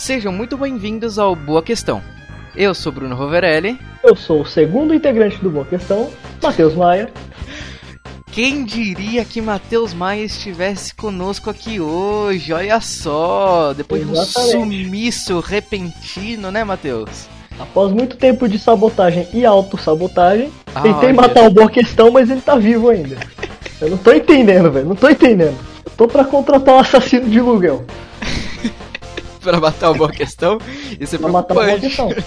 Sejam muito bem-vindos ao Boa Questão. Eu sou Bruno Roverelli. Eu sou o segundo integrante do Boa Questão, Matheus Maia. Quem diria que Matheus Maia estivesse conosco aqui hoje? Olha só, depois de um sumiço repentino, né, Matheus? Após muito tempo de sabotagem e autossabotagem, ah, tentei matar o Boa Questão, mas ele tá vivo ainda. Eu não tô entendendo, velho, não tô entendendo. Eu tô pra contratar um assassino de aluguel. pra matar Boa Questão? Isso é pra matar Boa Questão.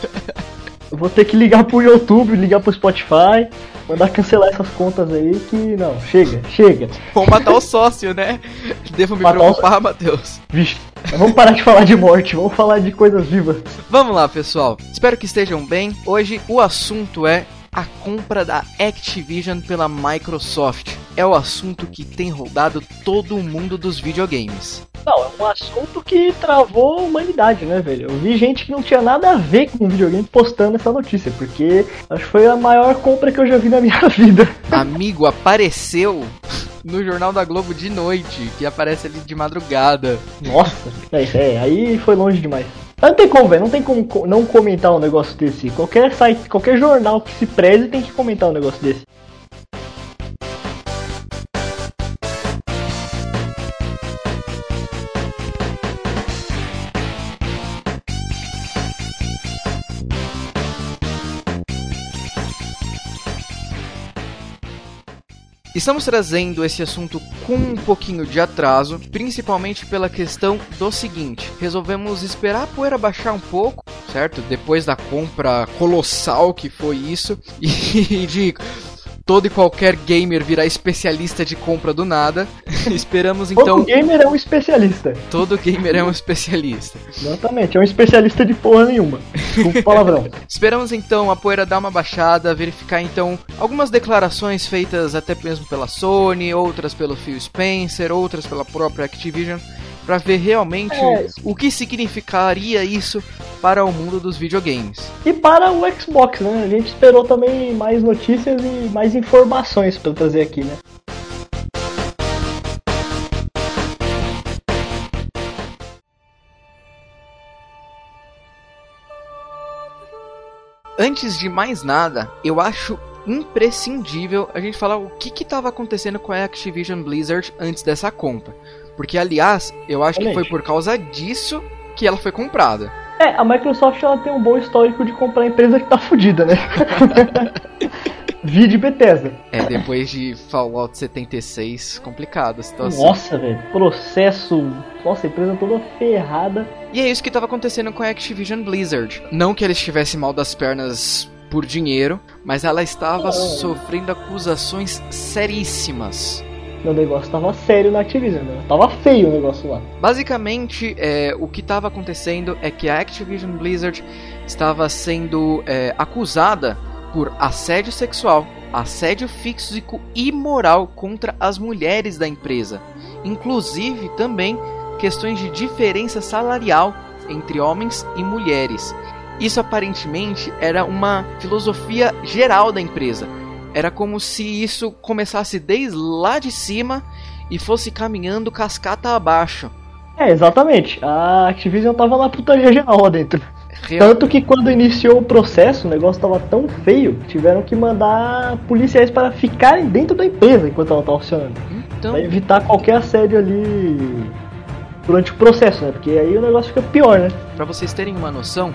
Eu vou ter que ligar pro YouTube, ligar pro Spotify, mandar cancelar essas contas aí que não, chega, chega. Vou matar o sócio, né? Devo me matar preocupar, o... Matheus. Vixe, vamos parar de falar de morte, vamos falar de coisas vivas. Vamos lá, pessoal. Espero que estejam bem. Hoje o assunto é a compra da Activision pela Microsoft. É o assunto que tem rodado todo o mundo dos videogames. Não, é um assunto que travou a humanidade, né, velho? Eu vi gente que não tinha nada a ver com videogame postando essa notícia, porque acho que foi a maior compra que eu já vi na minha vida. Amigo, apareceu no Jornal da Globo de noite, que aparece ali de madrugada. Nossa, é, é aí foi longe demais. Não tem como, velho. Não tem como não comentar um negócio desse. Qualquer site, qualquer jornal que se preze tem que comentar um negócio desse. Estamos trazendo esse assunto com um pouquinho de atraso, principalmente pela questão do seguinte: resolvemos esperar a poeira baixar um pouco, certo? Depois da compra colossal que foi isso, e de todo e qualquer gamer virar especialista de compra do nada. Esperamos então. Todo gamer é um especialista. Todo gamer é um especialista. Exatamente, é um especialista de porra nenhuma. Com palavrão. Esperamos então a poeira dar uma baixada, verificar então algumas declarações feitas até mesmo pela Sony, outras pelo Phil Spencer, outras pela própria Activision para ver realmente é. o que significaria isso para o mundo dos videogames. E para o Xbox, né? A gente esperou também mais notícias e mais informações para trazer aqui, né? Antes de mais nada, eu acho imprescindível a gente falar o que estava acontecendo com a Activision Blizzard antes dessa compra. Porque, aliás, eu acho que foi por causa disso que ela foi comprada. É, a Microsoft ela tem um bom histórico de comprar empresa que tá fodida, né? Vide Bethesda. É, depois de Fallout 76, complicado a situação. Nossa, velho, processo. Nossa, a empresa toda ferrada. E é isso que estava acontecendo com a Activision Blizzard. Não que eles estivessem mal das pernas por dinheiro, mas ela estava sofrendo acusações seríssimas o negócio tava sério na Activision, né? Tava feio o negócio lá. Basicamente, é, o que estava acontecendo é que a Activision Blizzard estava sendo é, acusada por assédio sexual, assédio físico e moral contra as mulheres da empresa, inclusive também questões de diferença salarial entre homens e mulheres. Isso aparentemente era uma filosofia geral da empresa era como se isso começasse desde lá de cima e fosse caminhando cascata abaixo. É, exatamente. A Activision tava na putaria geral lá dentro. Real... Tanto que quando iniciou o processo, o negócio tava tão feio, tiveram que mandar policiais para ficarem dentro da empresa enquanto ela tava funcionando. Então... Pra evitar qualquer assédio ali durante o processo, né? Porque aí o negócio fica pior, né? Pra vocês terem uma noção,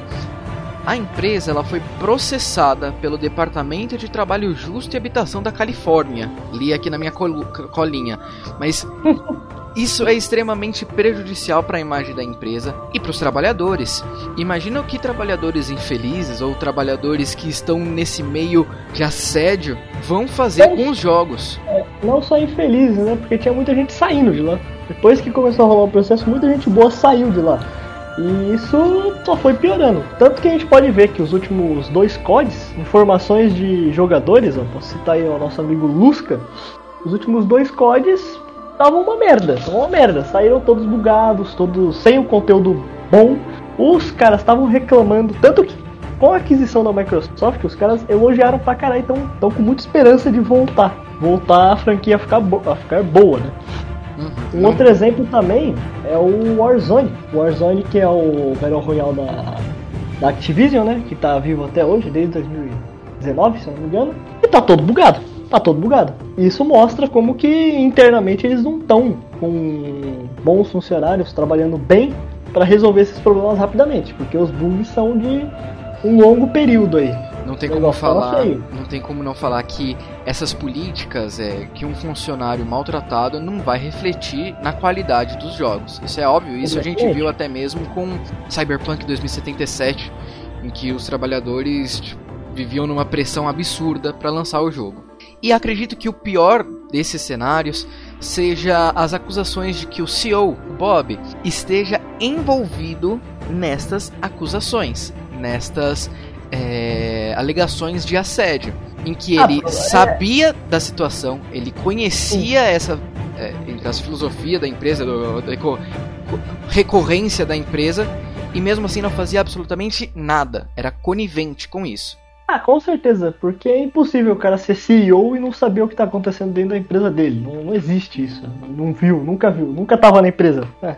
a empresa ela foi processada pelo Departamento de Trabalho Justo e Habitação da Califórnia. Li aqui na minha col colinha. Mas isso é extremamente prejudicial para a imagem da empresa e para os trabalhadores. Imagina o que trabalhadores infelizes ou trabalhadores que estão nesse meio de assédio vão fazer com os jogos. É, não só infelizes, né? Porque tinha muita gente saindo de lá. Depois que começou a rolar o processo, muita gente boa saiu de lá. E isso só foi piorando. Tanto que a gente pode ver que os últimos dois CODs, informações de jogadores, ó, posso citar aí o nosso amigo Lusca, os últimos dois CODs estavam uma merda, estavam uma merda. Saíram todos bugados, todos sem o conteúdo bom. Os caras estavam reclamando, tanto que com a aquisição da Microsoft, os caras elogiaram pra caralho, estão com muita esperança de voltar. Voltar a franquia a ficar, a ficar boa, né? Um outro exemplo também é o Warzone. O Warzone que é o Battle Royale da, da Activision, né? Que tá vivo até hoje, desde 2019, se não me engano. E tá todo bugado. Tá todo bugado. Isso mostra como que internamente eles não estão com bons funcionários trabalhando bem para resolver esses problemas rapidamente, porque os bugs são de um longo período aí. Não tem como falar, não tem como não falar que essas políticas é que um funcionário maltratado não vai refletir na qualidade dos jogos. Isso é óbvio, isso a gente viu até mesmo com Cyberpunk 2077, em que os trabalhadores tipo, viviam numa pressão absurda para lançar o jogo. E acredito que o pior desses cenários seja as acusações de que o CEO, Bob, esteja envolvido nestas acusações, nestas é, alegações de assédio, em que ah, ele é... sabia da situação, ele conhecia Sim. essa é, as filosofia da empresa, do, da recorrência da empresa, e mesmo assim não fazia absolutamente nada, era conivente com isso. Ah, com certeza, porque é impossível o cara ser CEO e não saber o que está acontecendo dentro da empresa dele. Não, não, existe isso. Não viu, nunca viu, nunca tava na empresa. É.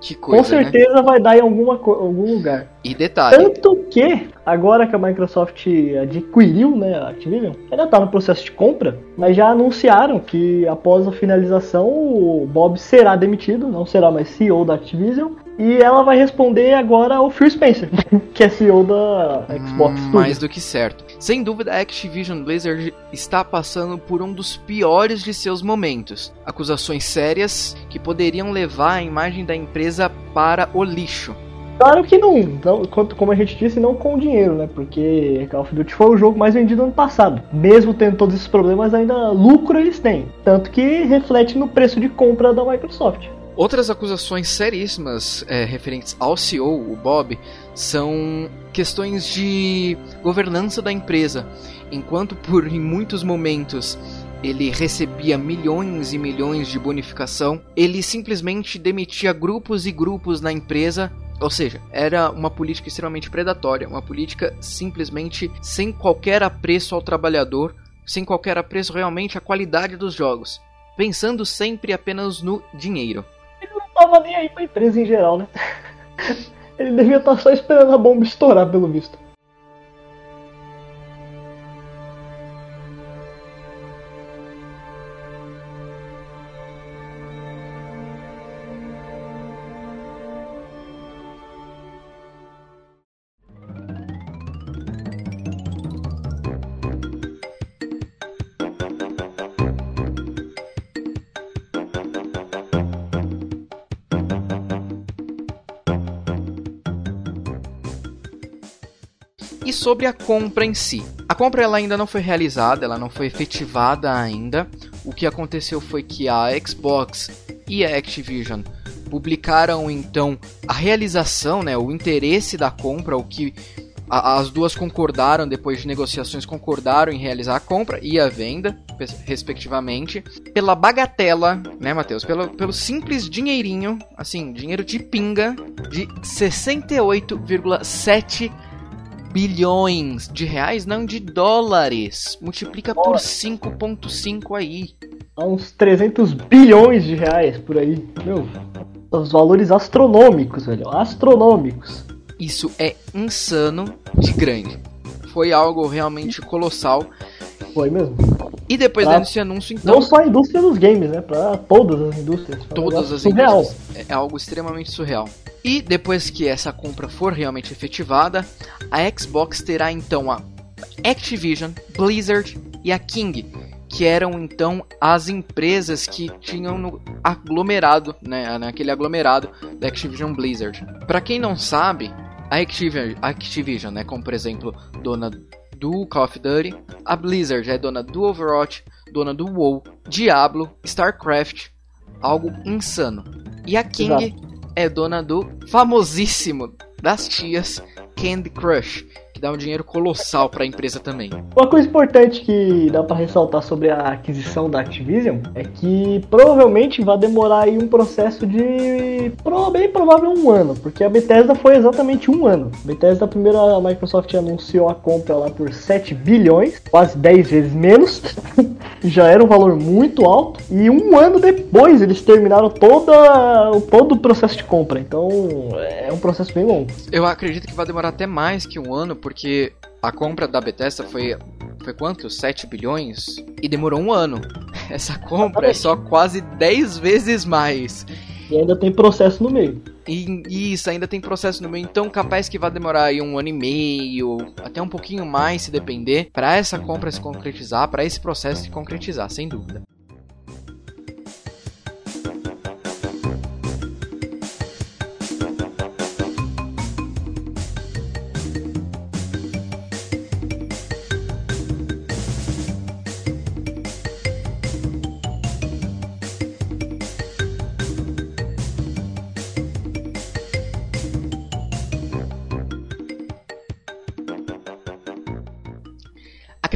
Que coisa, Com certeza né? vai dar em alguma, algum lugar. E detalhe. Tanto que, agora que a Microsoft adquiriu né, a Activision, ainda está no processo de compra, mas já anunciaram que após a finalização o Bob será demitido, não será mais CEO da Activision, e ela vai responder agora ao Phil Spencer, que é CEO da Xbox. Hum, mais do que certo. Sem dúvida, a Activision Blizzard está passando por um dos piores de seus momentos. Acusações sérias que poderiam levar a imagem da empresa para o lixo. Claro que não, não, como a gente disse, não com dinheiro, né? Porque Call of Duty foi o jogo mais vendido ano passado. Mesmo tendo todos esses problemas, ainda lucro eles têm. Tanto que reflete no preço de compra da Microsoft. Outras acusações seríssimas é, referentes ao CEO, o Bob, são questões de governança da empresa. Enquanto por em muitos momentos ele recebia milhões e milhões de bonificação, ele simplesmente demitia grupos e grupos na empresa. Ou seja, era uma política extremamente predatória, uma política simplesmente sem qualquer apreço ao trabalhador, sem qualquer apreço realmente à qualidade dos jogos, pensando sempre apenas no dinheiro tava nem aí pra empresa em geral, né? Ele devia estar tá só esperando a bomba estourar, pelo visto. Sobre a compra em si. A compra ela ainda não foi realizada, ela não foi efetivada ainda. O que aconteceu foi que a Xbox e a Activision publicaram então a realização, né, o interesse da compra, o que as duas concordaram depois de negociações concordaram em realizar a compra e a venda, respectivamente, pela bagatela, né, Matheus, pelo, pelo simples dinheirinho, assim, dinheiro de pinga de 68,7 bilhões de reais, não de dólares. Multiplica por 5.5 aí. Há uns 300 bilhões de reais por aí. Meu, os valores astronômicos, velho. Astronômicos. Isso é insano de grande. Foi algo realmente colossal. Foi mesmo. E depois pra, desse anúncio, então. Não só a indústria dos games, né? Pra todas as indústrias. Todas as surreal. indústrias. É algo extremamente surreal. E depois que essa compra for realmente efetivada, a Xbox terá então a Activision, Blizzard e a King, que eram então as empresas que tinham no aglomerado, né, naquele aglomerado da Activision Blizzard. Para quem não sabe, a Activision, Activision, né, como por exemplo, dona do Call of Duty, a Blizzard é dona do Overwatch, dona do WoW, Diablo, StarCraft, algo insano. E a King Exato é dona do famosíssimo das tias Candy Crush, que dá um dinheiro colossal para a empresa também. Uma coisa importante que dá para ressaltar sobre a aquisição da Activision é que provavelmente vai demorar aí um processo de bem provável um ano, porque a Bethesda foi exatamente um ano. A Bethesda, a primeira a Microsoft anunciou a compra lá por 7 bilhões, quase 10 vezes menos. já era um valor muito alto. E um ano depois eles terminaram toda, todo o processo de compra. Então é um processo bem longo. Eu acredito que vai demorar até mais que um ano, porque a compra da Bethesda foi foi quanto? 7 bilhões? E demorou um ano. Essa compra é só quase 10 vezes mais. E ainda tem processo no meio. E isso, ainda tem processo no meio, então capaz que vai demorar aí um ano e meio, até um pouquinho mais se depender, para essa compra se concretizar, para esse processo se concretizar, sem dúvida.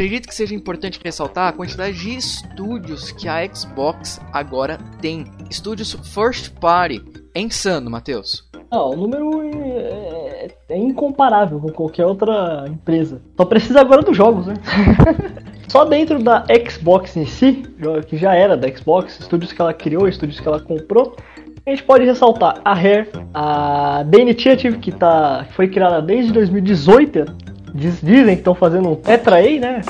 Acredito que seja importante ressaltar a quantidade de estúdios que a Xbox agora tem. Estúdios first party. É insano, Matheus. Não, o número é, é, incomparável com qualquer outra empresa. Só precisa agora dos jogos, né? Só dentro da Xbox em si, que já era da Xbox, estúdios que ela criou, estúdios que ela comprou, a gente pode ressaltar a Rare, a The Initiative, que, tá, que foi criada desde 2018 Diz, dizem que estão fazendo um Tetra A, né?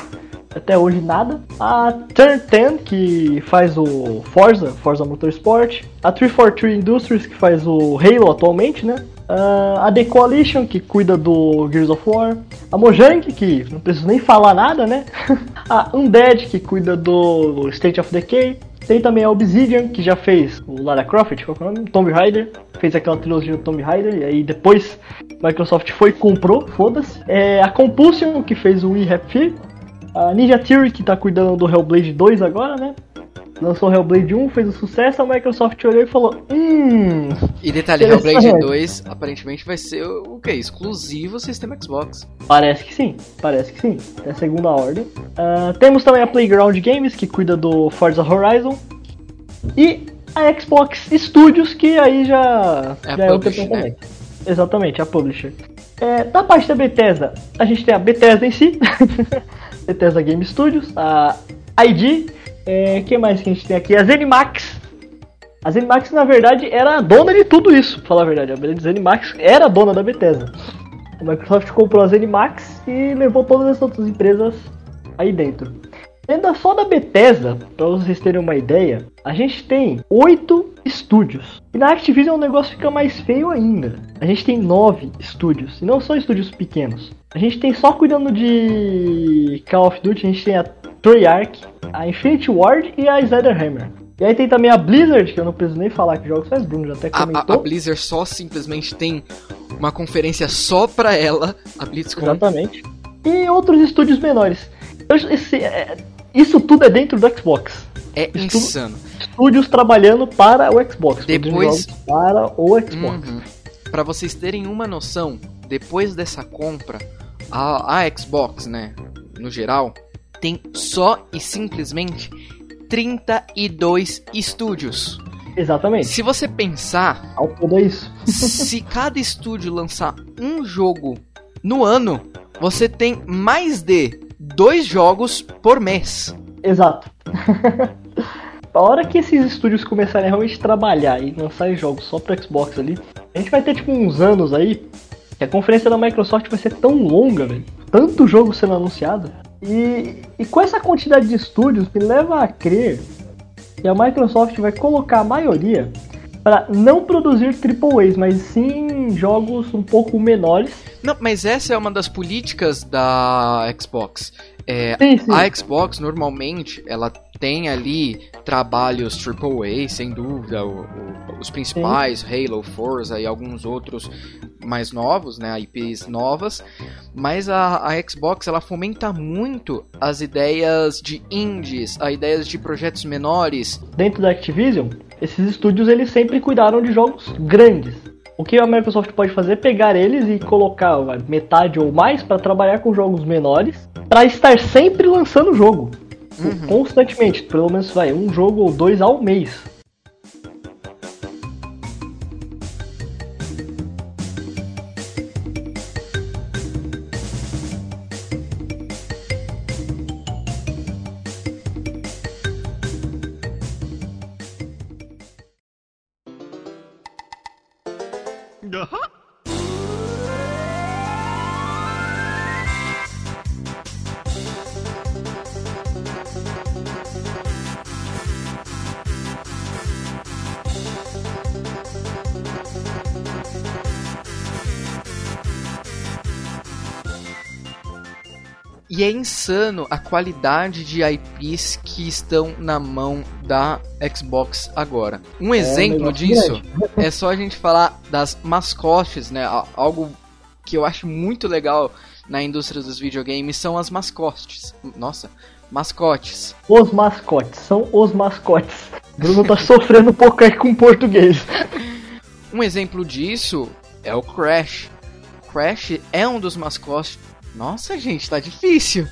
Até hoje nada. A Turn 10, que faz o Forza, Forza Motorsport. A 343 Industries, que faz o Halo atualmente, né? Uh, a The Coalition, que cuida do Gears of War. A Mojang, que não preciso nem falar nada, né? a Undead, que cuida do State of Decay. Tem também a Obsidian, que já fez o Lara Croft, qual é o nome? Tomb Raider. Fez aquela trilogia do Tomb Raider, e aí depois Microsoft foi e comprou, foda-se. É, a Compulsion, que fez o We Have A Ninja Theory, que tá cuidando do Hellblade 2 agora, né? Lançou o Hellblade 1, fez o sucesso, a Microsoft olhou e falou: Hum. E detalhe: Hellblade 2 aparentemente vai ser o, que? Exclusivo sistema Xbox. Parece que sim, parece que sim. É a segunda ordem. Uh, temos também a Playground Games, que cuida do Forza Horizon. E a Xbox Studios, que aí já é, já é o né? Exatamente, a publisher. É, da parte da Bethesda, a gente tem a Bethesda em si, Bethesda Game Studios, a ID, é, que mais que a gente tem aqui? A Zenimax. A Zenimax, na verdade, era a dona de tudo isso, pra falar a verdade. A Zenimax era a dona da Bethesda. A Microsoft comprou a Zenimax e levou todas as outras empresas aí dentro. Ainda só da Bethesda, para vocês terem uma ideia, a gente tem oito estúdios. E na Activision o negócio fica mais feio ainda. A gente tem nove estúdios, e não são estúdios pequenos. A gente tem só cuidando de Call of Duty, a gente tem a Treyarch, a Infinity Ward e a Snyderhammer. E aí tem também a Blizzard, que eu não preciso nem falar que jogos faz, Bruno já até comentou. A, a, a, Blizzard só simplesmente tem uma conferência só pra ela, a BlizzCon. Exatamente. E outros estúdios menores. Esse, é, isso tudo é dentro do Xbox. É insano. Estúdios trabalhando para o Xbox. Depois para o Xbox. Uhum. Para vocês terem uma noção, depois dessa compra, a, a Xbox, né, no geral, tem só e simplesmente 32 estúdios. Exatamente. Se você pensar, ao todo é isso. se cada estúdio lançar um jogo no ano, você tem mais de dois jogos por mês. Exato. a hora que esses estúdios começarem a realmente trabalhar e lançar jogos só para Xbox ali, a gente vai ter tipo uns anos aí que a conferência da Microsoft vai ser tão longa, velho. Tanto jogo sendo anunciado. E, e com essa quantidade de estúdios me leva a crer que a Microsoft vai colocar a maioria para não produzir AAAs, mas sim jogos um pouco menores. Não, mas essa é uma das políticas da Xbox. É, sim, sim. A Xbox normalmente ela tem ali trabalhos AAA, sem dúvida, o, o, os principais, sim. Halo, Forza e alguns outros mais novos, né, IPs novas, mas a, a Xbox ela fomenta muito as ideias de indies, as ideias de projetos menores. Dentro da Activision, esses estúdios eles sempre cuidaram de jogos grandes. O que a Microsoft pode fazer é pegar eles e colocar metade ou mais para trabalhar com jogos menores, para estar sempre lançando o jogo. Uhum. Constantemente, pelo menos vai um jogo ou dois ao mês. E é insano a qualidade de IPs que estão na mão da Xbox agora. Um exemplo um disso é só a gente falar das mascotes, né? Algo que eu acho muito legal na indústria dos videogames são as mascotes. Nossa, mascotes. Os mascotes, são os mascotes. Bruno tá sofrendo um pouco aí com português. Um exemplo disso é o Crash. Crash é um dos mascotes nossa, gente, tá difícil.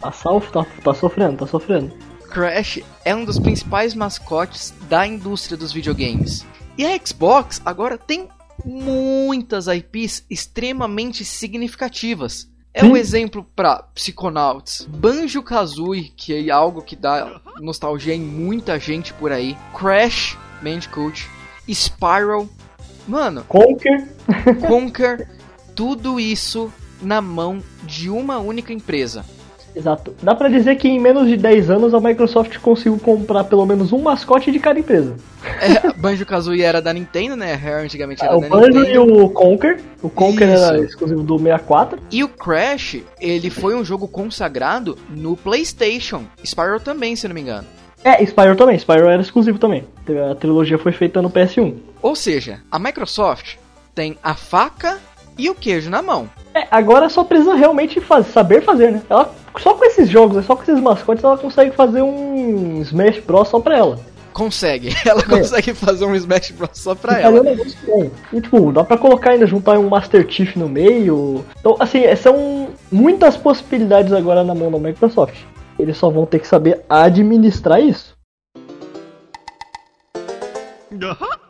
Tá, salvo, tá, tá sofrendo, tá sofrendo. Crash é um dos principais mascotes da indústria dos videogames. E a Xbox agora tem muitas IPs extremamente significativas. É um exemplo para Psychonauts, Banjo-Kazooie, que é algo que dá nostalgia em muita gente por aí, Crash Bandicoot, Spiral, mano, Conker, Conker, tudo isso na mão de uma única empresa. Exato. Dá pra dizer que em menos de 10 anos a Microsoft conseguiu comprar pelo menos um mascote de cada empresa. É, Banjo-Kazooie era da Nintendo, né? Rare antigamente era é, da Nintendo. O Banjo e o Conker. O Conker Isso. era exclusivo do 64. E o Crash, ele foi um jogo consagrado no PlayStation. Spyro também, se não me engano. É, Spyro também. Spyro era exclusivo também. A trilogia foi feita no PS1. Ou seja, a Microsoft tem a faca e o queijo na mão. É, agora só precisa realmente faz, saber fazer, né? Ela, só com esses jogos, só com esses mascotes, ela consegue fazer um Smash Bros só pra ela. Consegue, ela é. consegue fazer um Smash Bros só pra ela. É um bom. E tipo, dá pra colocar ainda, juntar um Master Chief no meio. Então, assim, é, são muitas possibilidades agora na mão da Microsoft. Eles só vão ter que saber administrar isso. Uhum.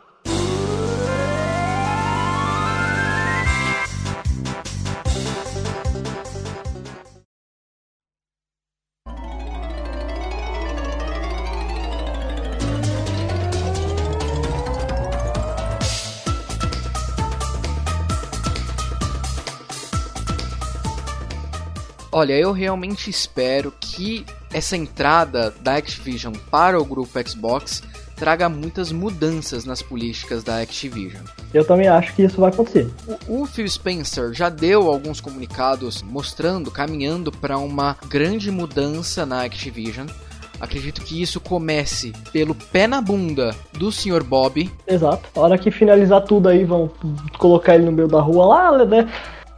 Olha, eu realmente espero que essa entrada da Activision para o grupo Xbox traga muitas mudanças nas políticas da Activision. Eu também acho que isso vai acontecer. O, Phil Spencer já deu alguns comunicados mostrando, caminhando para uma grande mudança na Activision. Acredito que isso comece pelo pé na bunda do Sr. Bob. Exato. A hora que finalizar tudo aí, vão colocar ele no meio da rua lá, né?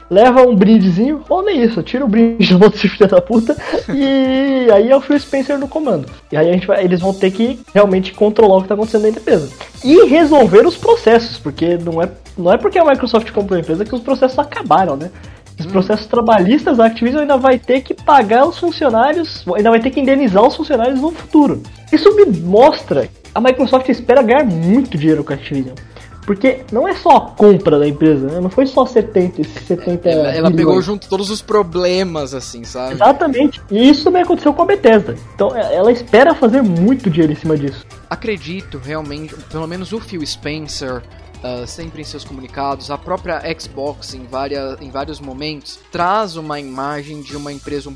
Leva um brindezinho, ou nem isso, tira o brinde do outro filho da puta, e aí é o Phil Spencer no comando. E aí a gente vai, eles vão ter que realmente controlar o que está acontecendo na empresa. E resolver os processos, porque não é, não é porque a Microsoft comprou a empresa que os processos acabaram, né? Os hum. processos trabalhistas da Activision ainda vai ter que pagar os funcionários, ainda vai ter que indenizar os funcionários no futuro. Isso me mostra a Microsoft espera ganhar muito dinheiro com a Activision. Porque não é só a compra da empresa, né? Não foi só 70, 70 Ela, ela pegou junto todos os problemas, assim, sabe? Exatamente. E isso também aconteceu com a Bethesda. Então é, ela espera fazer muito dinheiro em cima disso. Acredito realmente, pelo menos o Phil Spencer, Uh, sempre em seus comunicados, a própria Xbox em, várias, em vários momentos traz uma imagem de uma empresa um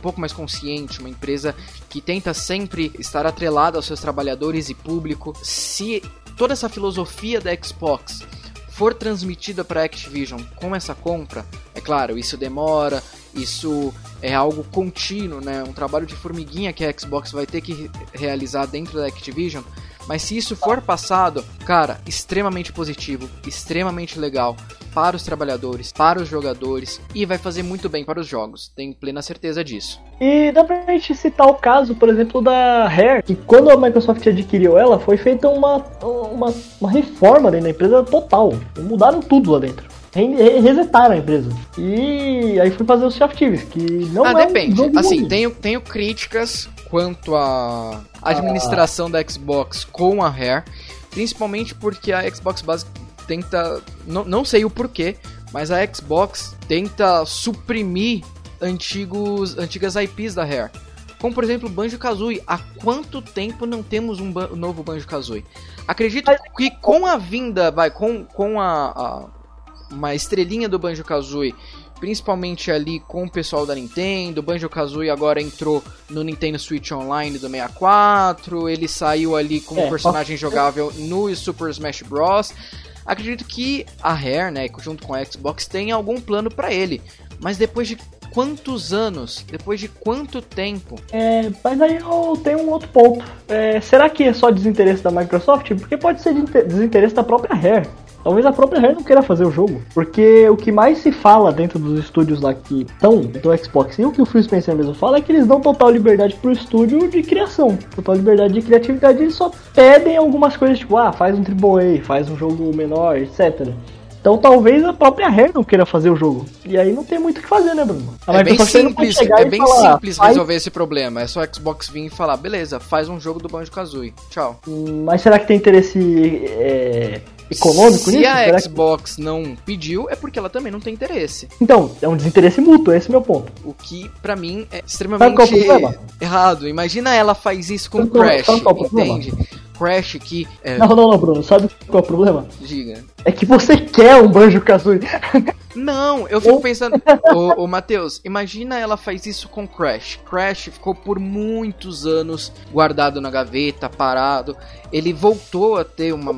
pouco mais consciente, uma empresa que tenta sempre estar atrelada aos seus trabalhadores e público. Se toda essa filosofia da Xbox for transmitida para a Activision com essa compra, é claro, isso demora, isso é algo contínuo, né? Um trabalho de formiguinha que a Xbox vai ter que realizar dentro da Activision, mas se isso for passado, cara, extremamente positivo, extremamente legal para os trabalhadores, para os jogadores e vai fazer muito bem para os jogos. Tenho plena certeza disso. E dá pra gente citar o caso, por exemplo, da Rare, que quando a Microsoft adquiriu ela, foi feita uma, uma, uma reforma dentro da empresa total. Mudaram tudo lá dentro resetaram a empresa. E aí fui fazer o Sea of Thieves, que não ah, é depende. Um assim, tenho, tenho críticas quanto à administração da Xbox com a Rare, principalmente porque a Xbox Basic tenta, não, não sei o porquê, mas a Xbox tenta suprimir antigos, antigas IPs da Rare. Como por exemplo Banjo-Kazooie. Há quanto tempo não temos um, novo Banjo-Kazooie? Acredito que com a vinda, vai, com, com a, a uma estrelinha do Banjo-Kazooie principalmente ali com o pessoal da Nintendo. Banjo-Kazooie agora entrou no Nintendo Switch Online do 64, ele saiu ali como é, personagem jogável no Super Smash Bros. Acredito que a Rare, né, junto com a Xbox, tem algum plano para ele. Mas depois de quantos anos? Depois de quanto tempo? É, mas aí eu tenho um outro ponto. É, será que é só desinteresse da Microsoft? Porque pode ser desinteresse da própria Rare. Talvez a própria Rare não queira fazer o jogo. Porque o que mais se fala dentro dos estúdios lá que estão do Xbox e o que o Phil Spencer mesmo fala é que eles dão total liberdade pro estúdio de criação. Total liberdade de criatividade. Eles só pedem algumas coisas tipo, ah, faz um AAA, faz um jogo menor, etc. Então talvez a própria Rare não queira fazer o jogo. E aí não tem muito o que fazer, né, Bruno? É bem simples, é bem falar, simples resolver esse problema. É só o Xbox vir e falar, beleza, faz um jogo do Banjo-Kazooie. Tchau. Hum, mas será que tem interesse é, econômico Se nisso? Se a Xbox que... não pediu, é porque ela também não tem interesse. Então, é um desinteresse mútuo, esse é o meu ponto. O que, para mim, é extremamente é errado. Imagina ela faz isso com o Crash, entende? Crash que. É... Não, não, não, Bruno. Sabe qual é o problema? Diga. É que você quer um Banjo Kazooie. Não, eu fico pensando. ô, ô Matheus, imagina ela faz isso com Crash. Crash ficou por muitos anos guardado na gaveta, parado. Ele voltou a ter uma,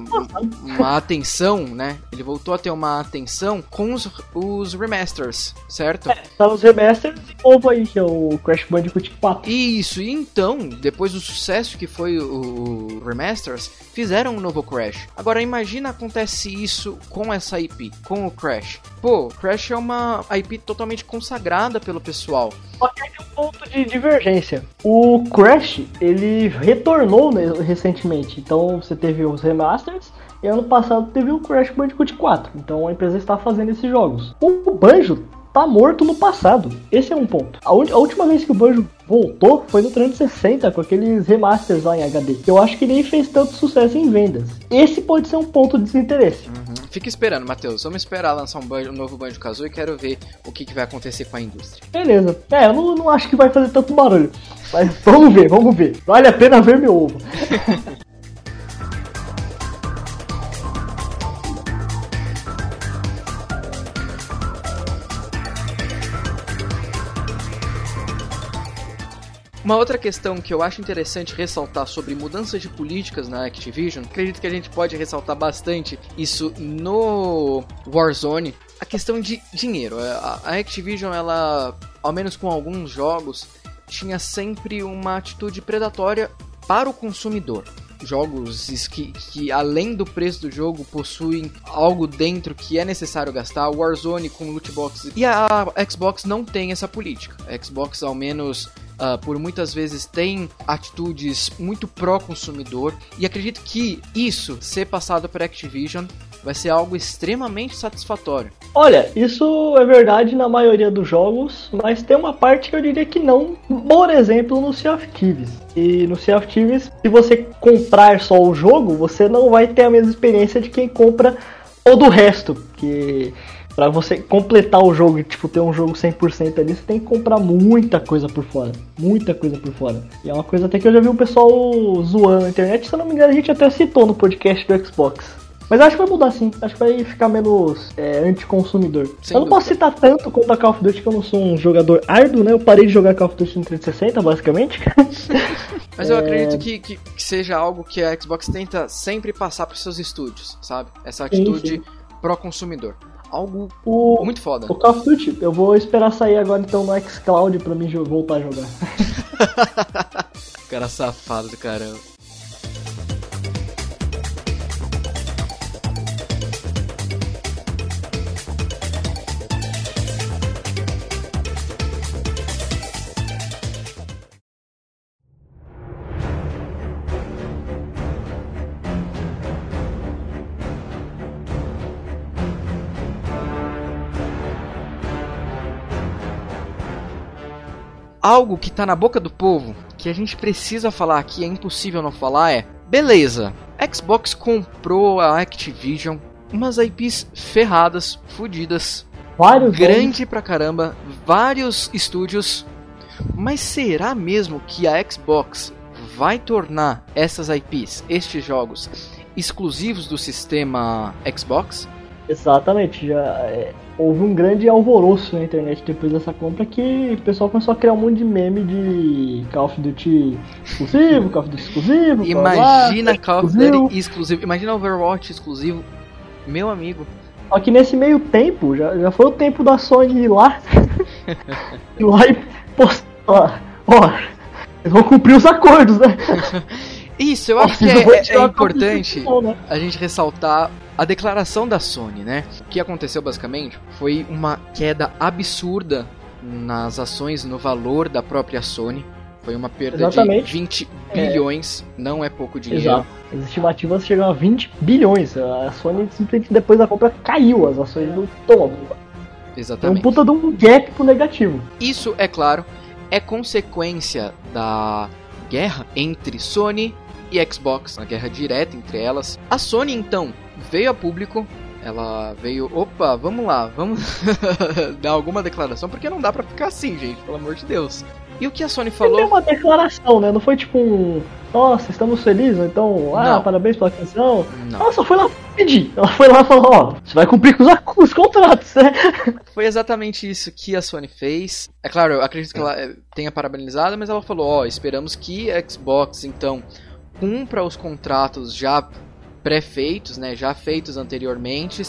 uma atenção, né? Ele voltou a ter uma atenção com os, os remasters, certo? É, tá os remasters e novo aí, que é o Crash Bandicoot 4. Isso, e então, depois do sucesso que foi o remasters, fizeram um novo Crash. Agora imagina acontece isso com essa IP, com o Crash. Pô, Crash é uma IP totalmente consagrada pelo pessoal. Só que tem um ponto de divergência. O Crash, ele retornou recentemente. Então você teve os remasters e ano passado teve o Crash Bandicoot 4. Então a empresa está fazendo esses jogos. O Banjo tá morto no passado. Esse é um ponto. A, a, última vez que o Banjo voltou foi no 360 com aqueles remasters lá em HD. Eu acho que nem fez tanto sucesso em vendas. Esse pode ser um ponto de desinteresse. Uhum. Fica esperando, Matheus. Vamos esperar lançar um, banjo, um novo Banjo Kazooie e quero ver o que, que, vai acontecer com a indústria. Beleza. É, eu não, não acho que vai fazer tanto barulho. Mas vamos ver, vamos ver. Vale a pena ver meu ovo. Uma outra questão que eu acho interessante ressaltar sobre mudanças de políticas na Activision, acredito que a gente pode ressaltar bastante isso no Warzone, a questão de dinheiro. A Activision, ela, ao menos com alguns jogos, tinha sempre uma atitude predatória para o consumidor jogos que, que além do preço do jogo possuem algo dentro que é necessário gastar. Warzone com loot boxes e a Xbox não tem essa política. A Xbox ao menos Uh, por muitas vezes tem atitudes muito pró-consumidor e acredito que isso ser passado para Activision vai ser algo extremamente satisfatório. Olha, isso é verdade na maioria dos jogos, mas tem uma parte que eu diria que não. Por exemplo, no Sea of Thieves. E no Sea of Thieves, se você comprar só o jogo, você não vai ter a mesma experiência de quem compra todo o resto, que para você completar o jogo e tipo ter um jogo 100% ali, você tem que comprar muita coisa por fora, muita coisa por fora. E é uma coisa até que eu já vi o pessoal zoando na internet, se eu não me engano, a gente até citou no podcast do Xbox. Mas acho que vai mudar sim, acho que vai ficar menos é, anticonsumidor. Sem eu não dúvida. posso citar tanto quanto a Call of Duty, que eu não sou um jogador árduo, né? Eu parei de jogar Call of Duty no 360, basicamente. Mas eu é... acredito que, que, que, seja algo que a Xbox tenta sempre passar para seus estúdios, sabe? Essa atitude pró-consumidor algo o, muito foda. O Call of Duty, eu vou esperar sair agora então no xCloud pra mim voltar a jogar. Cara safado do caramba. Algo que tá na boca do povo, que a gente precisa falar aqui, é impossível não falar, é: beleza, Xbox comprou a Activision, umas IPs ferradas, fodidas, vários grande pra caramba, vários estúdios. Mas será mesmo que a Xbox vai tornar essas IPs, estes jogos, exclusivos do sistema Xbox? Exatamente, já é, houve um grande alvoroço na internet depois dessa compra que o pessoal começou a criar um monte de meme de Call of Duty exclusivo, Call of Duty exclusivo. Imagina blá, Call of Duty exclusivo, imagina Overwatch exclusivo, meu amigo. Só que nesse meio tempo, já, já foi o tempo da Sony ir lá, ir lá e postar, ó, eles vão cumprir os acordos, né? Isso, eu acho que é, é, é importante né? a gente ressaltar a declaração da Sony, né? O que aconteceu basicamente foi uma queda absurda nas ações, no valor da própria Sony. Foi uma perda Exatamente. de 20 bilhões, é. não é pouco dinheiro. Exato. As estimativas chegam a 20 bilhões. A Sony simplesmente depois da compra caiu, as ações do tomo. Exatamente. É um puta de um gap pro negativo. Isso, é claro, é consequência da guerra entre Sony e Xbox, uma guerra direta entre elas. A Sony então veio a público, ela veio, opa, vamos lá, vamos dar alguma declaração, porque não dá para ficar assim, gente, pelo amor de Deus. E o que a Sony falou? Foi uma declaração, né? Não foi tipo um. Nossa, estamos felizes, então. Ah, não. parabéns pela aquisição. Ela só foi lá pedir. Ela foi lá e falou: Ó, você vai cumprir com os, com os contratos, né? Foi exatamente isso que a Sony fez. É claro, eu acredito que ela eh, tenha parabenizado, mas ela falou: Ó, esperamos que a Xbox, então, cumpra os contratos já pré-feitos, né, já feitos anteriormente,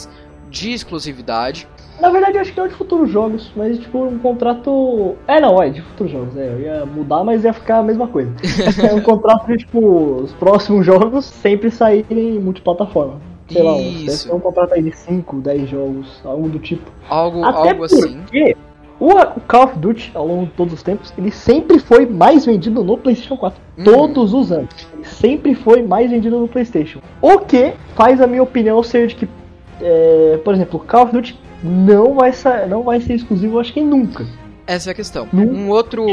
de exclusividade. Na verdade, acho que é de futuros jogos, mas tipo, um contrato. É, não, é de futuros jogos, é. Eu ia mudar, mas ia ficar a mesma coisa. é um contrato de, tipo, os próximos jogos sempre saírem multiplataforma. Sei Isso. lá, um contrato aí de 5, 10 jogos, algo do tipo. Algo, Até algo assim. O, Call of Duty, ao longo de todos os tempos, ele sempre foi mais vendido no PlayStation 4. Uhum. Todos os anos. Ele sempre foi mais vendido no PlayStation. O que faz a minha opinião ser de que, é, por exemplo, Call of Duty não vai, ser, não vai ser exclusivo, acho que nunca. Essa é a questão. Um outro,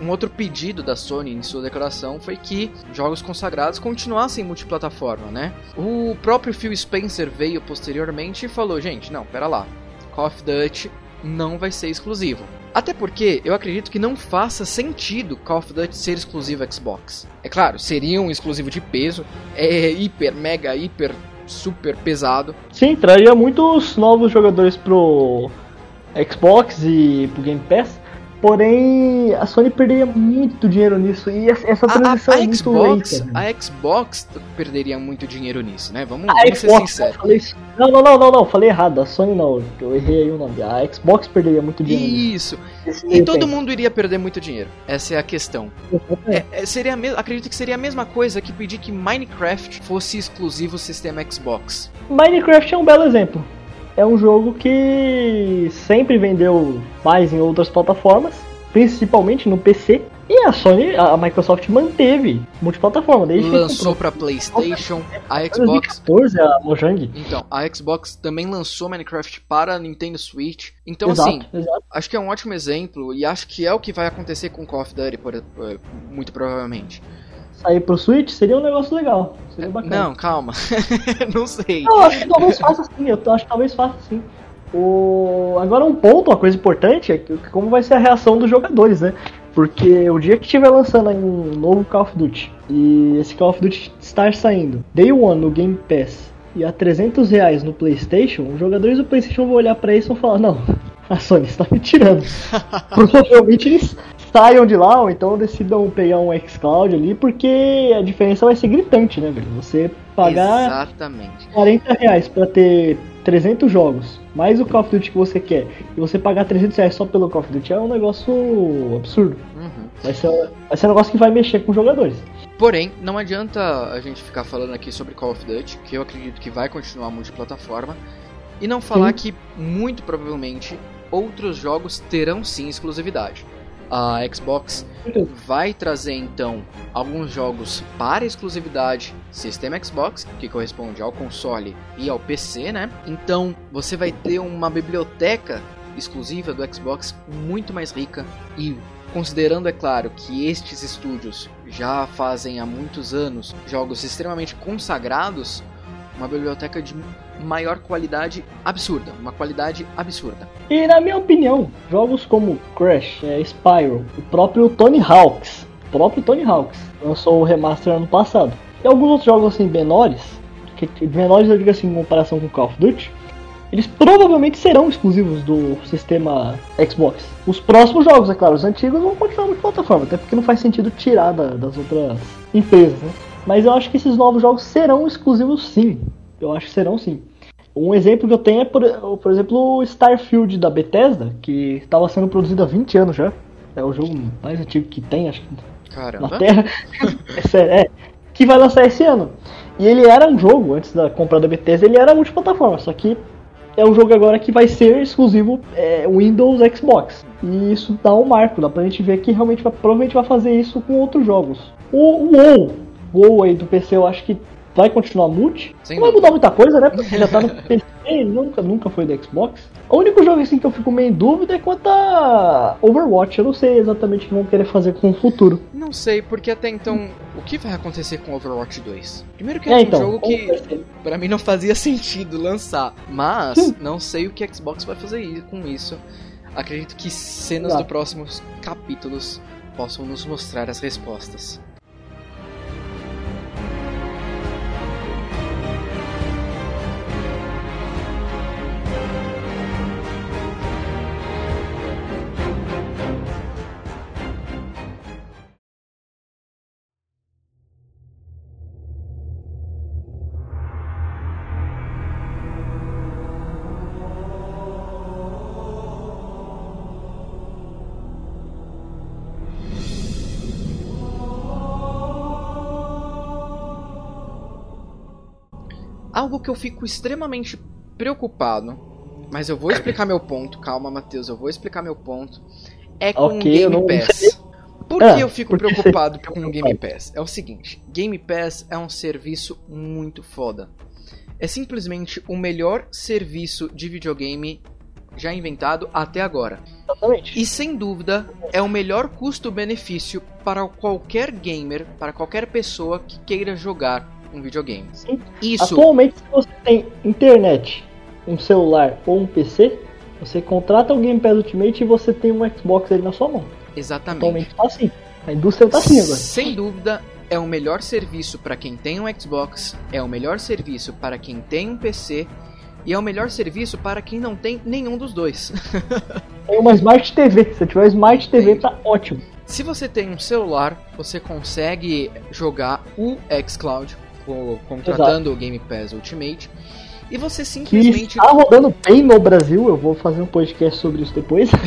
um outro pedido da Sony em sua declaração foi que jogos consagrados continuassem multiplataforma, né? O próprio Phil Spencer veio posteriormente e falou: gente, não, pera lá. Call of Duty não vai ser exclusivo. Até porque eu acredito que não faça sentido Call of Duty ser exclusivo Xbox. É claro, seria um exclusivo de peso, é hiper, mega, hiper, super pesado. Sim, traria muitos novos jogadores pro Xbox e pro Game Pass. Porém, a Sony perderia muito dinheiro nisso e essa transição a, a, a é muito Xbox, lenta. A Xbox perderia muito dinheiro nisso, né? Vamos, vamos ser sinceros. Não, não, não, não, não, falei errado. A Sony não, eu errei aí o nome. A Xbox perderia muito dinheiro. Isso. E todo mundo iria perder muito dinheiro. Essa é a questão. É, é, seria me... Acredito que seria a mesma coisa que pedir que Minecraft fosse exclusivo sistema Xbox. Minecraft é um belo exemplo é um jogo que sempre vendeu mais em outras plataformas, principalmente no PC. E a Sony, a Microsoft manteve multiplataforma desde lançou para PlayStation, a Xbox 2014 a Mojang. Então, a Xbox também lançou Minecraft para Nintendo Switch. Então exato, assim, exato. acho que é um ótimo exemplo e acho que é o que vai acontecer com Call of Duty por, muito provavelmente sair pro Switch seria um negócio legal. Seria bacana. Não, calma. não sei. Não, acho que talvez faça sim. Eu acho que talvez faça sim. O... Agora um ponto, uma coisa importante é que como vai ser a reação dos jogadores, né? Porque o dia que estiver lançando um novo Call of Duty e esse Call of Duty estar saindo Day One no Game Pass e a 300 reais no PlayStation, os jogadores do PlayStation vão olhar para isso e vão falar: Não, a Sony está me tirando. Provavelmente eles saiam de lá ou então decidam pegar um xCloud ali, porque a diferença vai ser gritante, né, velho? Você pagar Exatamente. 40 reais pra ter 300 jogos, mais o Call of Duty que você quer, e você pagar 300 reais só pelo Call of Duty é um negócio absurdo. Uhum. Vai, ser, vai ser um negócio que vai mexer com os jogadores. Porém, não adianta a gente ficar falando aqui sobre Call of Duty, que eu acredito que vai continuar multiplataforma, e não falar sim. que muito provavelmente outros jogos terão sim exclusividade a Xbox vai trazer então alguns jogos para exclusividade sistema Xbox, que corresponde ao console e ao PC, né? Então você vai ter uma biblioteca exclusiva do Xbox muito mais rica e considerando é claro que estes estúdios já fazem há muitos anos jogos extremamente consagrados, uma biblioteca de maior qualidade absurda, uma qualidade absurda. E na minha opinião, jogos como Crash, é, Spyro, o próprio Tony Hawks, o próprio Tony Hawks lançou o remaster ano passado. E alguns outros jogos assim menores, que menores eu digo assim em comparação com Call of Duty, eles provavelmente serão exclusivos do sistema Xbox. Os próximos jogos, é claro, os antigos vão continuar na plataforma, até porque não faz sentido tirar da, das outras empresas, né? Mas eu acho que esses novos jogos serão exclusivos sim. Eu acho que serão sim. Um exemplo que eu tenho é, por, por exemplo, o Starfield da Bethesda, que estava sendo produzido há 20 anos já. É o jogo mais antigo que tem, acho que Caramba. na Terra. é sério, é. Que vai lançar esse ano. E ele era um jogo, antes da compra da Bethesda, ele era multiplataforma, só que é um jogo agora que vai ser exclusivo é, Windows Xbox. E isso dá um marco, dá pra gente ver que realmente vai, provavelmente vai fazer isso com outros jogos. O, o WoW, WoW aí do PC eu acho que vai continuar multi. Não vai mudar muita coisa, né? Porque já tá no PC nunca, nunca foi do Xbox. O único jogo assim que eu fico meio em dúvida é quanto a Overwatch. Eu não sei exatamente o que vão querer fazer com o futuro. Não sei, porque até então, o que vai acontecer com Overwatch 2? Primeiro que é, É, um então, jogo que pra mim não fazia sentido lançar, mas Sim. não sei o que a Xbox vai fazer com isso. Acredito que cenas Exato. dos próximos capítulos possam nos mostrar as respostas. Algo que eu fico extremamente preocupado, mas eu vou explicar meu ponto, calma, Matheus, eu vou explicar meu ponto. É com o Ok, eu Game Pass. Por Ah, que eu fico preocupado com o Game Pass? É o seguinte, Game Pass é um serviço muito foda. É simplesmente o melhor serviço de videogame já inventado até agora. Exatamente. E sem dúvida é o melhor custo-benefício para qualquer gamer, para qualquer pessoa que queira jogar um videogame. Sim. Isso, Atualmente, se você tem internet, um celular ou um PC, você contrata o Game Pass Ultimate e você tem um Xbox aí na sua mão. exatamente. Atualmente tá assim. A indústria tá assim agora. Sem dúvida, é o melhor serviço para quem tem um Xbox, é o melhor serviço para quem tem um PC e é o melhor serviço para quem não tem nenhum dos dois. Tem uma Smart TV. Se tiver Smart TV, tá ótimo. Se você tem um celular, você consegue jogar o xCloud co- contratando o Game Pass Ultimate e você Que simplesmente está rodando bem no Brasil. Eu vou fazer um podcast sobre isso depois.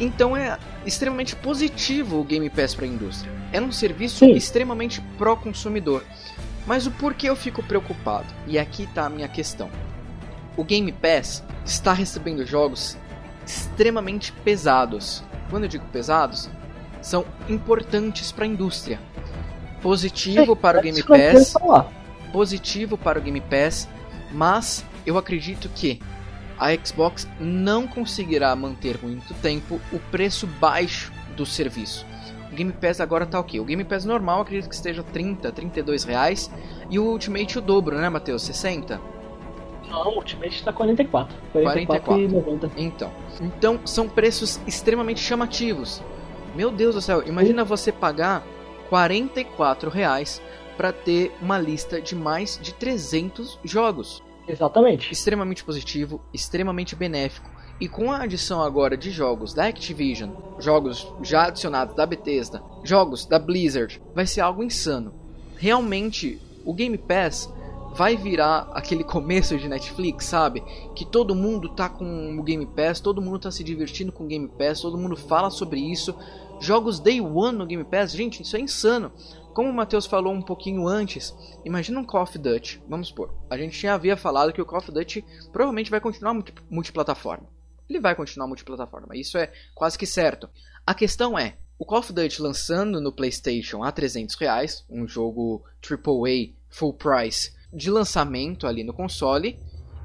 Então é extremamente positivo o Game Pass para a indústria. É um serviço Sim. extremamente pró-consumidor. Mas o porquê eu fico preocupado? E aqui está a minha questão. O Game Pass está recebendo jogos extremamente pesados. Quando eu digo pesados, são importantes para a indústria. Positivo para o Game eu quero Pass, positivo para o Game Pass, mas eu acredito que a Xbox não conseguirá manter muito tempo o preço baixo do serviço. O Game Pass agora tá o quê? O Game Pass normal acredito que esteja 30, 32 reais e o Ultimate o dobro, né, Matheus? 60? Não, o Ultimate tá 44. 44 e 90. Então, então são preços extremamente chamativos. Meu Deus do céu, imagina você pagar 44 reais para ter uma lista de mais de 300 jogos. Exatamente. extremamente positivo, extremamente benéfico. E com a adição agora de jogos da Activision, jogos já adicionados da Bethesda, jogos da Blizzard, vai ser algo insano. Realmente, o Game Pass vai virar aquele começo de Netflix, sabe? Que todo mundo tá com o Game Pass, todo mundo tá se divertindo com o Game Pass, todo mundo fala sobre isso. Jogos Day One no Game Pass, gente, isso é insano. Como o Matheus falou um pouquinho antes, imagina um Call of Duty. Vamos supor, a gente já havia falado que o Call of Duty provavelmente vai continuar multi- multiplataforma. Ele vai continuar multiplataforma, isso é quase que certo. A questão é, o Call of Duty lançando no PlayStation a 300 reais, um jogo AAA full price de lançamento ali no console,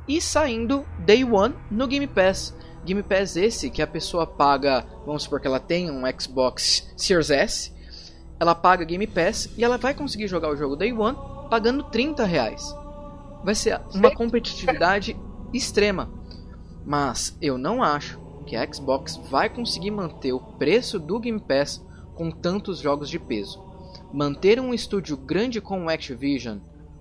e saindo Day One no Game Pass. Game Pass esse que a pessoa paga, vamos supor que ela tem um Xbox Series S, ela paga Game Pass e ela vai conseguir jogar o jogo Day One pagando 30 reais. Vai ser uma competitividade extrema. Mas eu não acho que a Xbox vai conseguir manter o preço do Game Pass com tantos jogos de peso. Manter um estúdio grande como o Activision,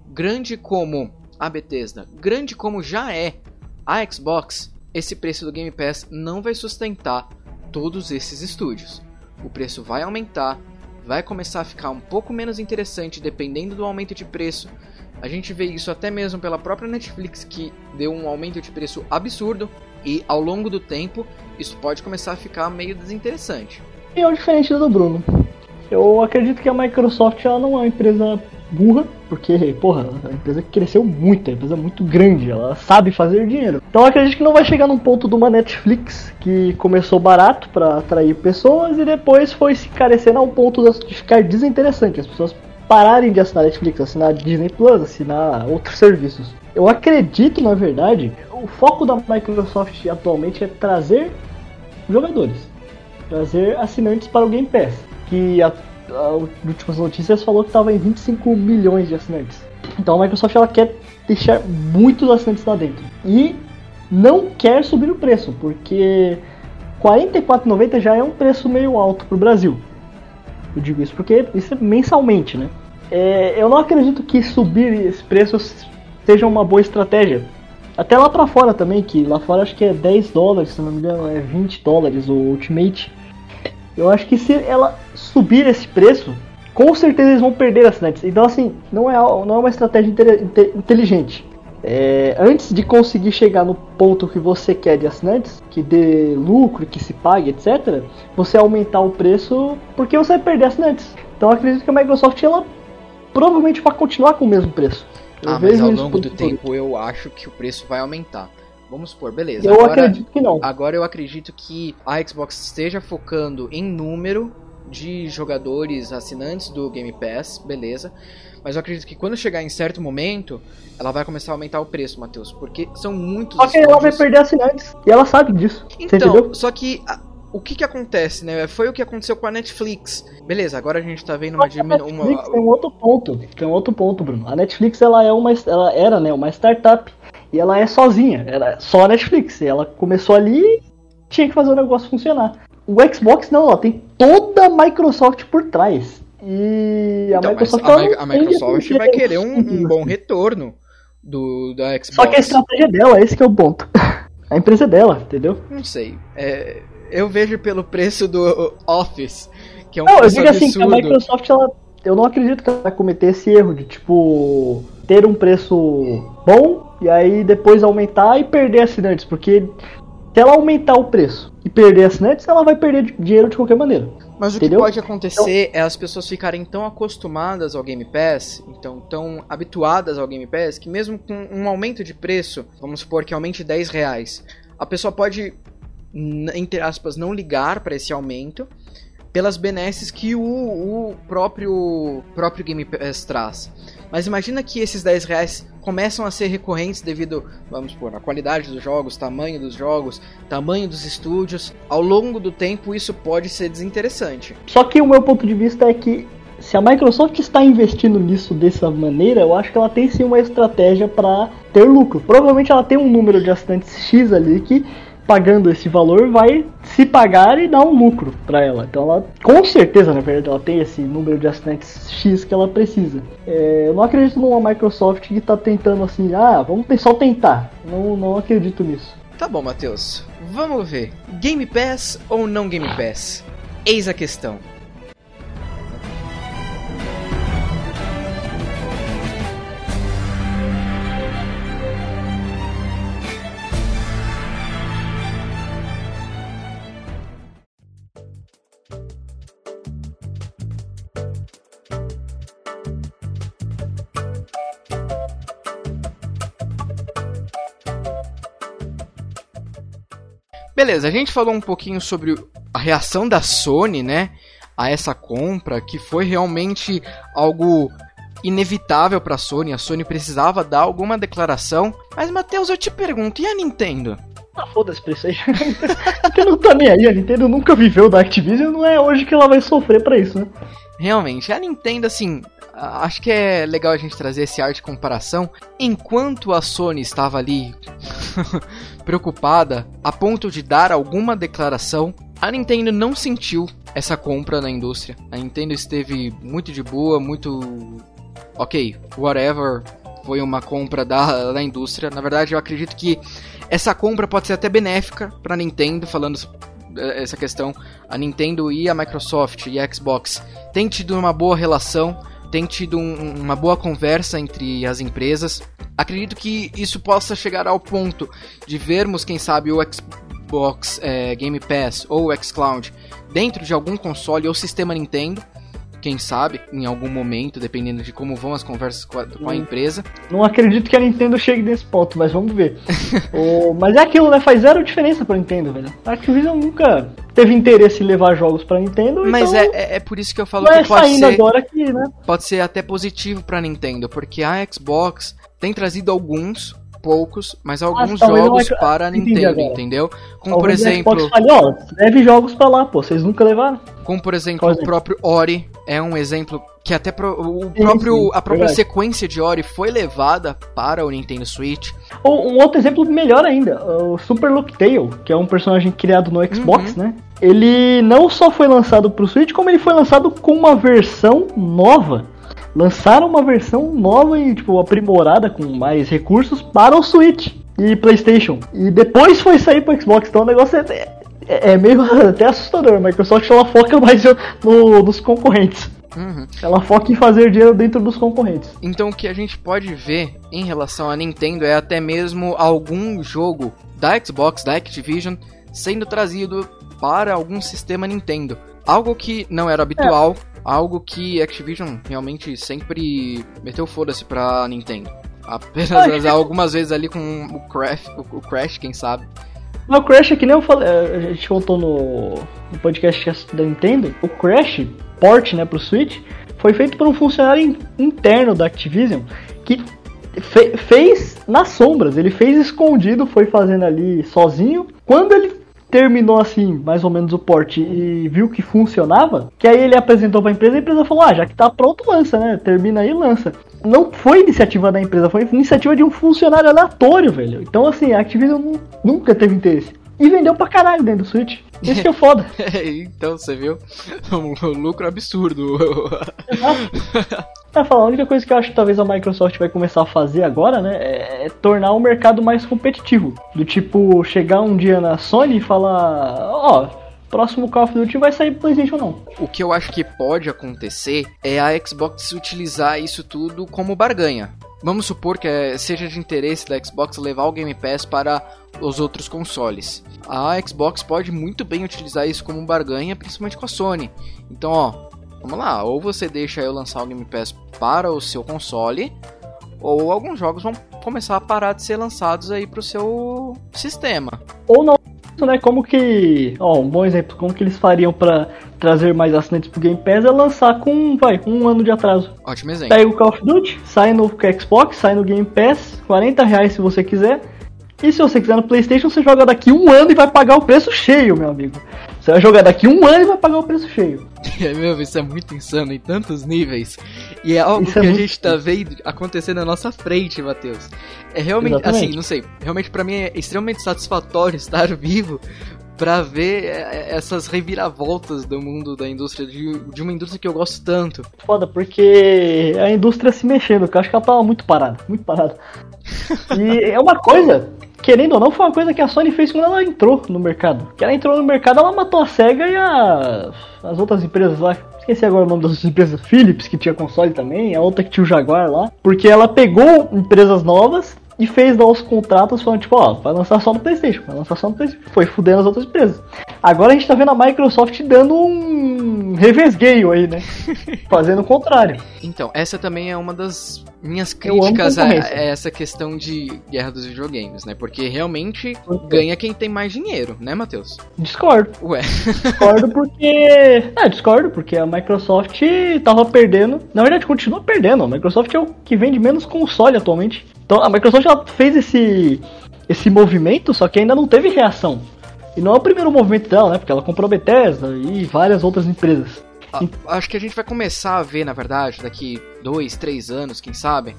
grande como a Bethesda, grande como já é a Xbox, esse preço do Game Pass não vai sustentar todos esses estúdios. O preço vai aumentar, vai começar a ficar um pouco menos interessante dependendo do aumento de preço. A gente vê isso até mesmo pela própria Netflix que deu um aumento de preço absurdo e ao longo do tempo isso pode começar a ficar meio desinteressante. E é diferente do Bruno. Eu acredito que a Microsoft ela não é uma empresa burra, porque, porra, a empresa cresceu muito, empresa é muito grande, ela sabe fazer dinheiro. Então acredito que não vai chegar num ponto de uma Netflix que começou barato para atrair pessoas e depois foi se carecendo ao ponto de ficar desinteressante, as pessoas pararem de assinar Netflix, assinar Disney Plus, assinar outros serviços. Eu acredito, na verdade, o foco da Microsoft atualmente é trazer jogadores, trazer assinantes para o Game Pass, que a as últimas notícias falou que estava em 25 milhões de assinantes. Então a Microsoft ela quer deixar muitos assinantes lá dentro. E não quer subir o preço, porque 44,90 já é um preço meio alto para o Brasil. Eu digo isso porque isso é mensalmente, né? É, eu não acredito que subir esse preço seja uma boa estratégia. Até lá para fora também, que lá fora acho que é 10 dólares, se não me engano, é 20 dólares o Ultimate. Eu acho que se ela subir esse preço, com certeza eles vão perder assinantes. Então, assim, não é, não é uma estratégia inteligente. É, antes de conseguir chegar no ponto que você quer de assinantes, que dê lucro, que se pague, etc., você aumentar o preço porque você vai perder assinantes. Então, acredito que a Microsoft ela provavelmente vai continuar com o mesmo preço. Eu ah, mas ao longo do tempo eu acho que o preço vai aumentar. Vamos supor, beleza. Eu agora, acredito que não. Agora eu acredito que a Xbox esteja focando em número de jogadores assinantes do Game Pass, beleza. Mas eu acredito que quando chegar em certo momento, ela vai começar a aumentar o preço, Matheus. Porque são muitos. Só que ela vai perder assinantes. E ela sabe disso. Então, só que. A, o que que acontece, né? Foi o que aconteceu com a Netflix. Beleza, agora a gente tá vendo uma diminuição. Uma... Tem um outro ponto. Tem um outro ponto, Bruno. A Netflix ela é uma. Ela era, né, uma startup e ela é sozinha, ela é só a Netflix. Ela começou ali e tinha que fazer o negócio funcionar. O Xbox não, ela tem toda a Microsoft por trás. E a então, Microsoft, a, a Microsoft vai querer um, um, bom retorno do da Xbox. Só que a estratégia dela, esse que é o ponto. A empresa é dela, entendeu? Não sei. É, eu vejo pelo preço do Office, que é um não, eu digo absurdo. assim, que a Microsoft ela, eu não acredito que ela vai cometer esse erro de tipo ter um preço bom e aí depois aumentar e perder assinantes, porque se ela aumentar o preço e perder assinantes, ela vai perder dinheiro de qualquer maneira. Mas entendeu? o que pode acontecer então, é as pessoas ficarem tão acostumadas ao Game Pass, então tão habituadas ao Game Pass, que mesmo com um aumento de preço, vamos supor que aumente 10 reais, a pessoa pode, entre aspas, não ligar para esse aumento pelas benesses que o, o próprio, próprio Game Pass traz. Mas imagina que esses 10 reais começam a ser recorrentes devido, vamos supor, à qualidade dos jogos, tamanho dos jogos, tamanho dos estúdios. Ao longo do tempo isso pode ser desinteressante. Só que o meu ponto de vista é que se a Microsoft está investindo nisso dessa maneira, eu acho que ela tem sim uma estratégia para ter lucro. Provavelmente ela tem um número de assinantes X ali que pagando esse valor vai se pagar e dar um lucro para ela. Então ela, com certeza, na verdade, ela tem esse número de assinantes X que ela precisa. É, eu não acredito numa Microsoft que está tentando assim, ah, vamos só tentar. Não, não acredito nisso. Tá bom, Matheus. Vamos ver. Game Pass ou não Game Pass? Eis a questão. Beleza, a gente falou um pouquinho sobre a reação da Sony, né, a essa compra, que foi realmente algo inevitável para a Sony. A Sony precisava dar alguma declaração. Mas Matheus, eu te pergunto, e a Nintendo? Ah, foda-se pra isso aí. a Nintendo não tá nem aí, a Nintendo nunca viveu da Activision, não é hoje que ela vai sofrer para isso, né? Realmente, a Nintendo, assim, acho que é legal a gente trazer esse arte de comparação. Enquanto a Sony estava ali preocupada a ponto de dar alguma declaração, a Nintendo não sentiu essa compra na indústria. A Nintendo esteve muito de boa, muito ok, whatever, foi uma compra da, da indústria. Na verdade, eu acredito que essa compra pode ser até benéfica para a Nintendo, falando eh, essa questão. A Nintendo e a Microsoft e a Xbox têm tido uma boa relação, têm tido um, uma boa conversa entre as empresas. Acredito que isso possa chegar ao ponto de vermos, quem sabe, o Xbox é, Game Pass ou o xCloud dentro de algum console ou sistema Nintendo quem sabe, em algum momento, dependendo de como vão as conversas com a, com a empresa. Não acredito que a Nintendo chegue nesse ponto, mas vamos ver. o, mas é aquilo, né? Faz zero diferença pra Nintendo, velho. A Activision nunca teve interesse em levar jogos pra Nintendo. Mas então é, é, é por isso que eu falo que pode ser, agora aqui, né? pode ser até positivo pra Nintendo, porque a Xbox tem trazido alguns poucos, mas alguns ah, jogos para a Nintendo, entendeu? Como talvez por exemplo. Fale, ó, leve jogos para lá, pô, vocês nunca levaram? Como por exemplo, o próprio Ori é um exemplo que até pro, o próprio, sim, sim, a própria verdade. sequência de Ori foi levada para o Nintendo Switch. Ou um outro exemplo melhor ainda, o Super Look Tail, que é um personagem criado no Xbox, uhum. né? Ele não só foi lançado para o Switch, como ele foi lançado com uma versão nova lançaram uma versão nova e tipo aprimorada com mais recursos para o Switch e PlayStation. E depois foi sair para Xbox, então o negócio é, é, é meio até assustador. A Microsoft ela foca mais no, nos concorrentes. Uhum. Ela foca em fazer dinheiro dentro dos concorrentes. Então o que a gente pode ver em relação à Nintendo é até mesmo algum jogo da Xbox, da Activision, sendo trazido para algum sistema Nintendo. Algo que não era habitual, é algo que Activision realmente sempre meteu foda-se pra Nintendo. Apenas algumas vezes ali com o Crash, o Crash, quem sabe. O Crash é que nem eu falei, é, a gente contou no, no podcast da Nintendo, o Crash, port né, pro Switch, foi feito por um funcionário interno da Activision que fe fez nas sombras, ele fez escondido, foi fazendo ali sozinho. Quando ele terminou assim, mais ou menos o porte e viu que funcionava, que aí ele apresentou para a empresa e a empresa falou: "Ah, já que tá pronto, lança, né? Termina aí, lança". Não foi iniciativa da empresa, foi iniciativa de um funcionário aleatório, velho. Então assim, a Activision nunca teve interesse. E vendeu pra caralho dentro do Switch. Isso que é foda. então, você viu? Um lucro absurdo. Tá falando, a única coisa que eu acho que talvez a Microsoft vai começar a fazer agora, né, é, é tornar o mercado mais competitivo. Do tipo, chegar um dia na Sony e falar, ó, oh, próximo Call of Duty vai sair pro PlayStation não. O que eu acho que pode acontecer é a Xbox utilizar isso tudo como barganha. Vamos supor que é, seja de interesse da Xbox levar o Game Pass para os outros consoles. A Xbox pode muito bem utilizar isso como barganha, principalmente com a Sony. Então, ó, Vamos lá, ou você deixa eu lançar o Game Pass para o seu console, ou alguns jogos vão começar a parar de ser lançados aí para o seu sistema. Ou não, né? Como que, ó, um bom exemplo, como que eles fariam para trazer mais assinantes pro Game Pass é lançar com, vai, um ano de atraso. Ótimo exemplo. Pega o Call of Duty, sai no Xbox, sai no Game Pass, 40 reais se você quiser. E se você quiser no PlayStation, você joga daqui um ano e vai pagar o preço cheio, meu amigo. Você vai jogar daqui um ano e vai pagar o preço cheio. É, meu, isso é muito insano em tantos níveis. E é algo isso que é a gente tá vendo acontecer na nossa frente, Matheus. É realmente, Exatamente. assim, não sei, realmente para mim é extremamente satisfatório estar vivo para ver é, é, essas reviravoltas do mundo da indústria, de, de, uma indústria que eu gosto tanto. Foda, porque a indústria se mexendo, que eu acho que ela tava muito parada, muito parada. E é uma coisa, querendo ou não, foi uma coisa que a Sony fez quando ela entrou no mercado. Que ela entrou no mercado, ela matou a SEGA e a, as outras empresas lá. Esqueci agora o nome das empresas, Philips, que tinha console também, a outra que tinha o Jaguar lá. Porque ela pegou empresas novas e fez lá os contratos falando, tipo, ó, vai lançar só no Playstation, vai lançar só no Playstation. Foi fudendo as outras empresas. Agora a gente tá vendo a Microsoft dando um revesgueio aí, né? Fazendo o contrário. Então, essa também é uma das minhas críticas a, a, essa questão de guerra dos videogames, né? Porque realmente ganha quem tem mais dinheiro, né, Matheus? Discordo. Ué. Discordo porque. É, discordo, porque a Microsoft tava perdendo. Na verdade, continua perdendo. A Microsoft é o que vende menos console atualmente. Então a Microsoft ela fez esse, esse movimento, só que ainda não teve reação. E não é o primeiro movimento dela, né? Porque ela comprou a Bethesda e várias outras empresas. acho que a gente vai começar a ver, na verdade, daqui dois, três anos, quem sabe,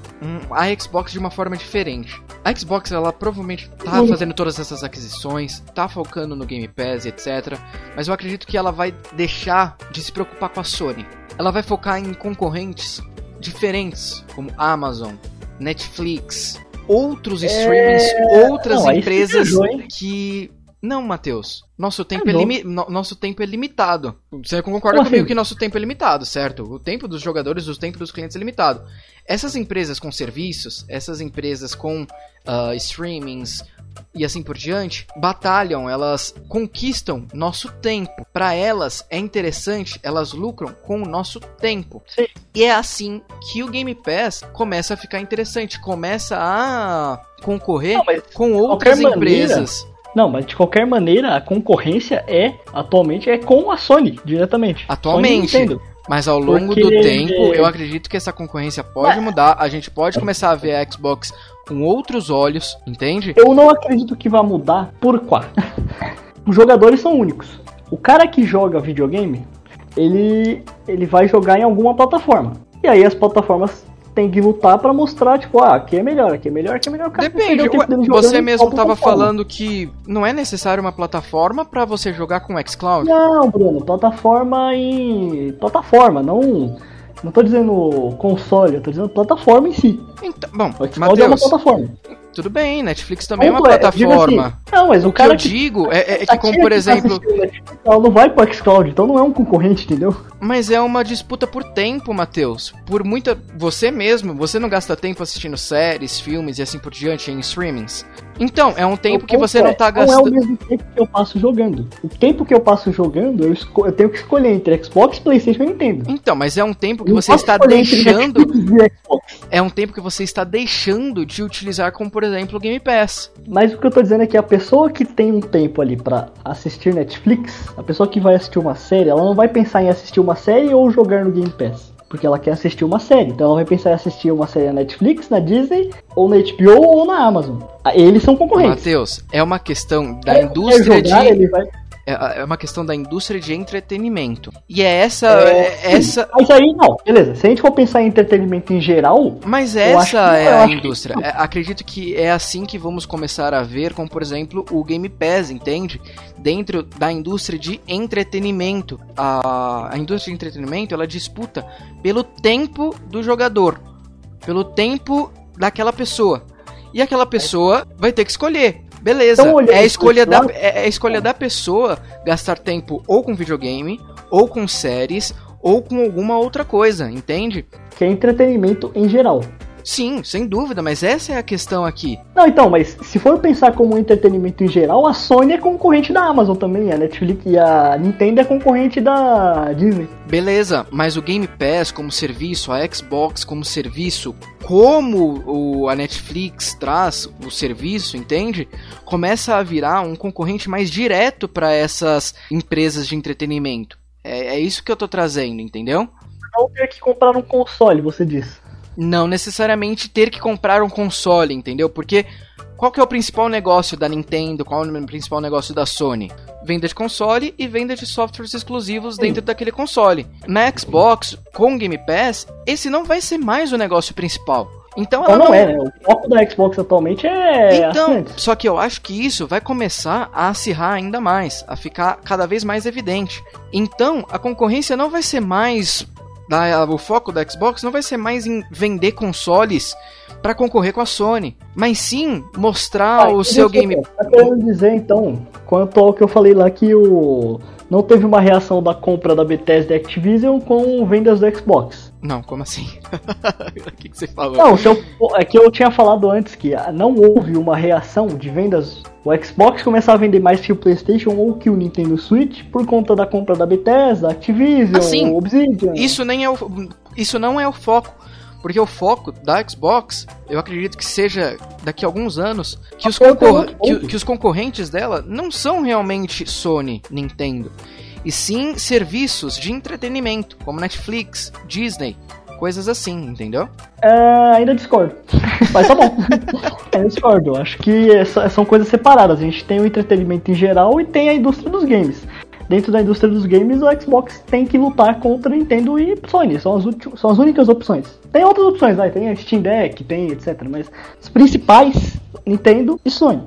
a Xbox de uma forma diferente. A Xbox, ela provavelmente tá fazendo todas essas aquisições, tá focando no Game Pass etc. Mas eu acredito que ela vai deixar de se preocupar com a Sony. Ela vai focar em concorrentes diferentes, como Amazon, Netflix, outros streamings, outras Não, empresas viajou, que. Não, Matheus. Nosso tempo, é Viajou. limi... no- nosso tempo é limitado. Você concorda Como comigo assim? que nosso tempo é limitado, certo? O tempo dos jogadores, o tempo dos clientes é limitado. Essas empresas com serviços, essas empresas com ah, streamings e assim por diante, batalham, elas conquistam nosso tempo. Para elas é interessante, elas lucram com o nosso tempo. Sim. E é assim que o Game Pass começa a ficar interessante, começa a concorrer Não, com outras qualquer maneira, empresas. Não, mas de qualquer maneira, a concorrência é, atualmente, é com a Sony, diretamente. Atualmente. Sony. Mas ao longo Porque- do tempo, eu acredito que essa concorrência pode mudar. A gente pode começar a ver a Xbox com outros olhos, entende? Eu não acredito que vai mudar por quá. Os jogadores são únicos. O cara que joga videogame, ele, ele vai jogar em alguma plataforma. E aí as plataformas têm que lutar pra mostrar, tipo, ah, aqui é melhor, aqui é melhor, aqui é melhor. Cara Depende. o tempo jogando você mesmo tava falando que não é necessário uma plataforma pra você jogar com o xCloud. Não, Bruno, plataforma em. plataforma, não. Não tô dizendo console, eu tô dizendo plataforma em si. Então, bom, O Xcloud é uma plataforma. Tudo bem, Netflix também é uma plataforma. assim, não, mas o, O que cara eu digo é, é que, a como tia por que tá exemplo, ela não vai pro Xcloud, então não é um concorrente, entendeu? mas é uma disputa por tempo, Matheus. Por muita. Você mesmo, você não gasta tempo assistindo séries, filmes e assim por diante em streamings. Então, é um tempo que você não é, tá Não é o gastando. mesmo tempo que eu passo jogando. O tempo que eu passo jogando, eu, esco- eu tenho que escolher entre Xbox, Playstation e Nintendo. Então, mas é um tempo que Eu não você está deixando. É um tempo que você está deixando de utilizar, como por exemplo o Game Pass. Mas o que eu tô dizendo é que a pessoa que tem um tempo ali pra assistir Netflix, a pessoa que vai assistir uma série, ela não vai pensar em assistir uma série ou jogar no Game Pass. Porque ela quer assistir uma série. Então ela vai pensar em assistir uma série na Netflix, na Disney, ou na HBO ou na Amazon. Ah, Eles são concorrentes. Matheus, é uma questão da quer indústria de. jogar, ele vai... É é uma questão da indústria de entretenimento. E é essa. É, é essa. Mas aí, não, beleza. Se a gente for pensar em entretenimento em geral, Mas essa que- é a que indústria. não. É, acredito que é assim que vamos começar a ver, como por exemplo o Game Pass, entende? Dentro da indústria de entretenimento. A, a indústria de entretenimento ela disputa pelo tempo do jogador, pelo tempo daquela pessoa. E aquela pessoa vai ter que escolher. Beleza, Então, é a escolha da, é é a escolha da pessoa gastar tempo ou com videogame, ou com séries, ou com alguma outra coisa, entende? que é entretenimento em geral. Sim, sem dúvida, mas essa é a questão aqui. Não, então, mas se for pensar como entretenimento em geral, a Sony é concorrente da Amazon também, a Netflix e a Nintendo é concorrente da Disney. Beleza, mas o Game Pass como serviço, a Xbox como serviço, como o, a Netflix traz o serviço, entende? Começa a virar um concorrente mais direto para essas empresas de entretenimento. É, é isso que eu tô trazendo, entendeu? Não ter que comprar um console, você diz. Não necessariamente ter que comprar um console, entendeu? Porque qual que é o principal negócio da Nintendo? Qual é o principal negócio da Sony? Venda de console e venda de softwares exclusivos dentro daquele console. Na Xbox, com Game Pass, esse não vai ser mais o negócio principal. Então ela Então não é, né? O foco da Xbox atualmente é então, só que eu acho que isso vai começar a acirrar ainda mais, a ficar cada vez mais evidente. Então, a concorrência não vai ser mais da- o foco da Xbox não vai ser mais em vender consoles para concorrer com a Sony, mas sim mostrar Ah, o seu game. Tá querendo dizer, então, quanto ao que eu falei lá, que o... não teve uma reação da compra da Bethesda e Activision com vendas do Xbox. Não, como assim? o que, que você falou? Não, eu- é que eu tinha falado antes que ah, não houve uma reação de vendas. O Xbox começar a vender mais que o PlayStation ou que o Nintendo Switch por conta da compra da Bethesda, Activision, Ah, sim. Obsidian. Isso nem é o, isso não é o foco. Porque o foco da Xbox, eu acredito que seja daqui a alguns anos, que os, concor- que, que os concorrentes dela não são realmente Sony, Nintendo, e sim serviços de entretenimento, como Netflix, Disney, coisas assim, entendeu? É, ainda discordo. Mas tá bom. ainda discordo. Acho que essa- são coisas separadas. A gente tem o entretenimento em geral e tem a indústria dos games. Dentro da indústria dos games, o Xbox tem que lutar contra Nintendo e Sony. São as, são as únicas opções. Tem outras opções, vai. Tem a Steam Deck, tem etc. Mas as principais, Nintendo e Sony.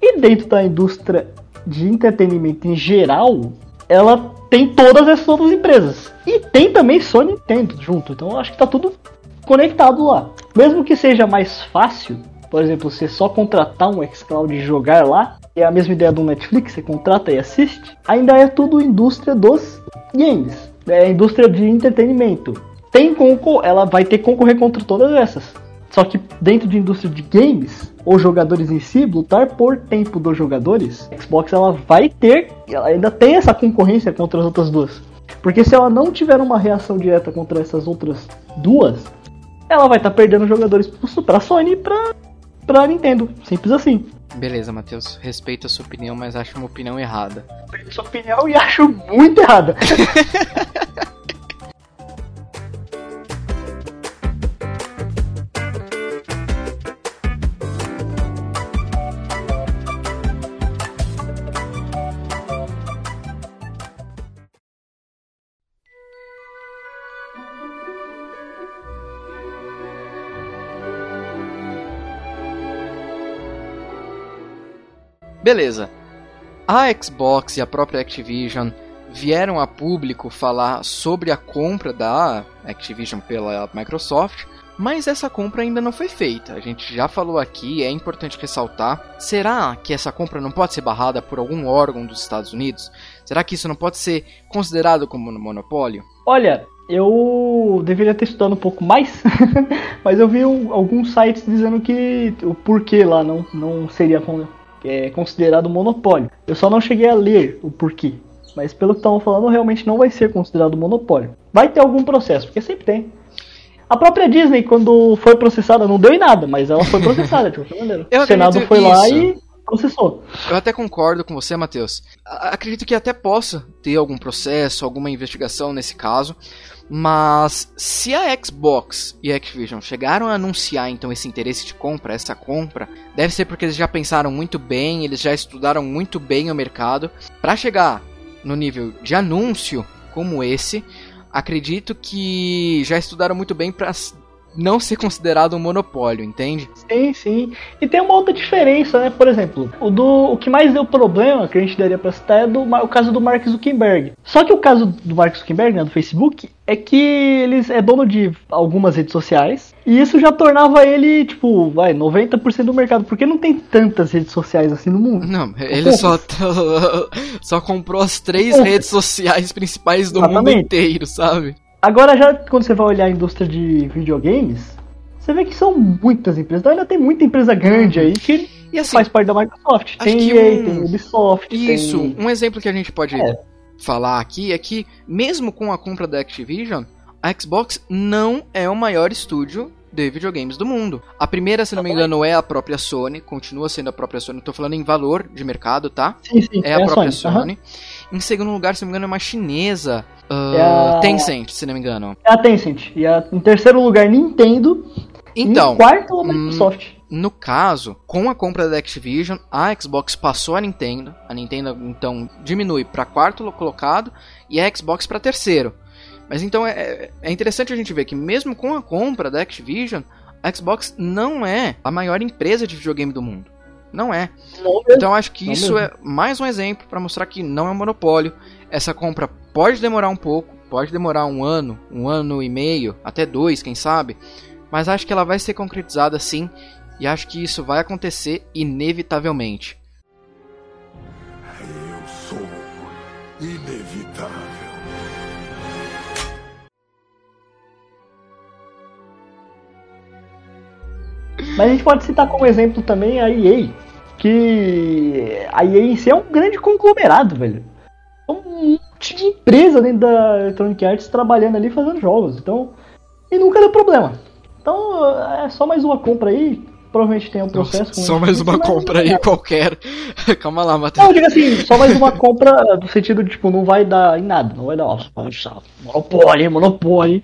E dentro da indústria de entretenimento em geral, ela tem todas essas outras empresas. E tem também Sony e Nintendo junto. Então acho que tá tudo conectado lá. Mesmo que seja mais fácil, por exemplo, você só contratar um xCloud e jogar lá, é a mesma ideia do Netflix, você contrata e assiste, ainda é tudo indústria dos games, é a indústria de entretenimento. Tem ela vai ter que concorrer contra todas essas. Só que dentro de indústria de games, os jogadores em si, lutar por tempo dos jogadores, a Xbox ela vai ter, ela ainda tem essa concorrência contra as outras duas. Porque se ela não tiver uma reação direta contra essas outras duas, ela vai estar tá perdendo jogadores pra Sony e pra, pra Nintendo. Simples assim. Beleza, Matheus. Respeito a sua opinião, mas acho uma opinião errada. Sua opinião e acho muito errada. Beleza. A Xbox e a própria Activision vieram a público falar sobre a compra da Activision pela Microsoft, mas essa compra ainda não foi feita. A gente já falou aqui, é importante ressaltar. Será que essa compra não pode ser barrada por algum órgão dos Estados Unidos? Será que isso não pode ser considerado como monopólio? Olha, eu deveria ter estudado um pouco mais, mas eu vi alguns sites dizendo que o porquê lá não, não seria é considerado monopólio. Eu só não cheguei a ler o porquê. Mas pelo que estavam falando, realmente não vai ser considerado monopólio. Vai ter algum processo, porque sempre tem. A própria Disney, quando foi processada, não deu em nada, mas ela foi processada, tipo, O Senado foi isso. lá e processou. Eu até concordo com você, Matheus. Acredito que até possa ter algum processo, alguma investigação nesse caso. Mas se a Xbox e a Activision chegaram a anunciar então esse interesse de compra, essa compra, deve ser porque eles já pensaram muito bem, eles já estudaram muito bem o mercado para chegar no nível de anúncio como esse. Acredito que já estudaram muito bem para não ser considerado um monopólio, entende? Sim, sim. E tem uma outra diferença, né? Por exemplo, o, do, o que mais deu problema, que a gente daria pra citar, é do, o caso do Mark Zuckerberg. Só que o caso do Mark Zuckerberg, né, do Facebook, é que ele é dono de algumas redes sociais. E isso já tornava ele, tipo, vai, 90% do mercado. Porque não tem tantas redes sociais assim no mundo. Não, ele só, só comprou as três redes sociais principais do Exatamente. mundo inteiro, sabe? Agora, já quando você vai olhar a indústria de videogames, você vê que são muitas empresas. Então, ainda tem muita empresa grande aí que assim, faz parte da Microsoft. Tem EA, um... tem Ubisoft. Isso, tem... um exemplo que a gente pode é. falar aqui é que, mesmo com a compra da Activision, a Xbox não é o maior estúdio de videogames do mundo. A primeira, se não me engano, é a própria Sony, continua sendo a própria Sony. Estou falando em valor de mercado, tá? Sim, sim, é, é a própria Sony. Sony. Uhum. Em segundo lugar, se não me engano, é uma chinesa Uh, é a... Tencent, se não me engano. É a Tencent. E a, em terceiro lugar, Nintendo. Então. Em quarto, a Microsoft. Hum, no caso, com a compra da Activision, a Xbox passou a Nintendo. A Nintendo então diminui para quarto colocado e a Xbox para terceiro. Mas então é, é, é interessante a gente ver que mesmo com a compra da Activision, a Xbox não é a maior empresa de videogame do mundo. Não é. Não então acho que não isso mesmo. é mais um exemplo para mostrar que não é um monopólio. Essa compra pode demorar um pouco, pode demorar um ano, um ano e meio, até dois, quem sabe. Mas acho que ela vai ser concretizada sim, e acho que isso vai acontecer inevitavelmente. Mas a gente pode citar como exemplo também a EA, que a EA em si é um grande conglomerado, velho. É um monte de empresa dentro da Electronic Arts trabalhando ali fazendo jogos. Então, e nunca deu problema. Então, é só mais uma compra aí. Provavelmente tem um processo. Só mais uma compra aí qualquer. Calma lá, Matheus. Não, diga assim, só mais uma compra no sentido de, tipo, não vai dar em nada. Não vai dar, ó, monopólio, monopólio.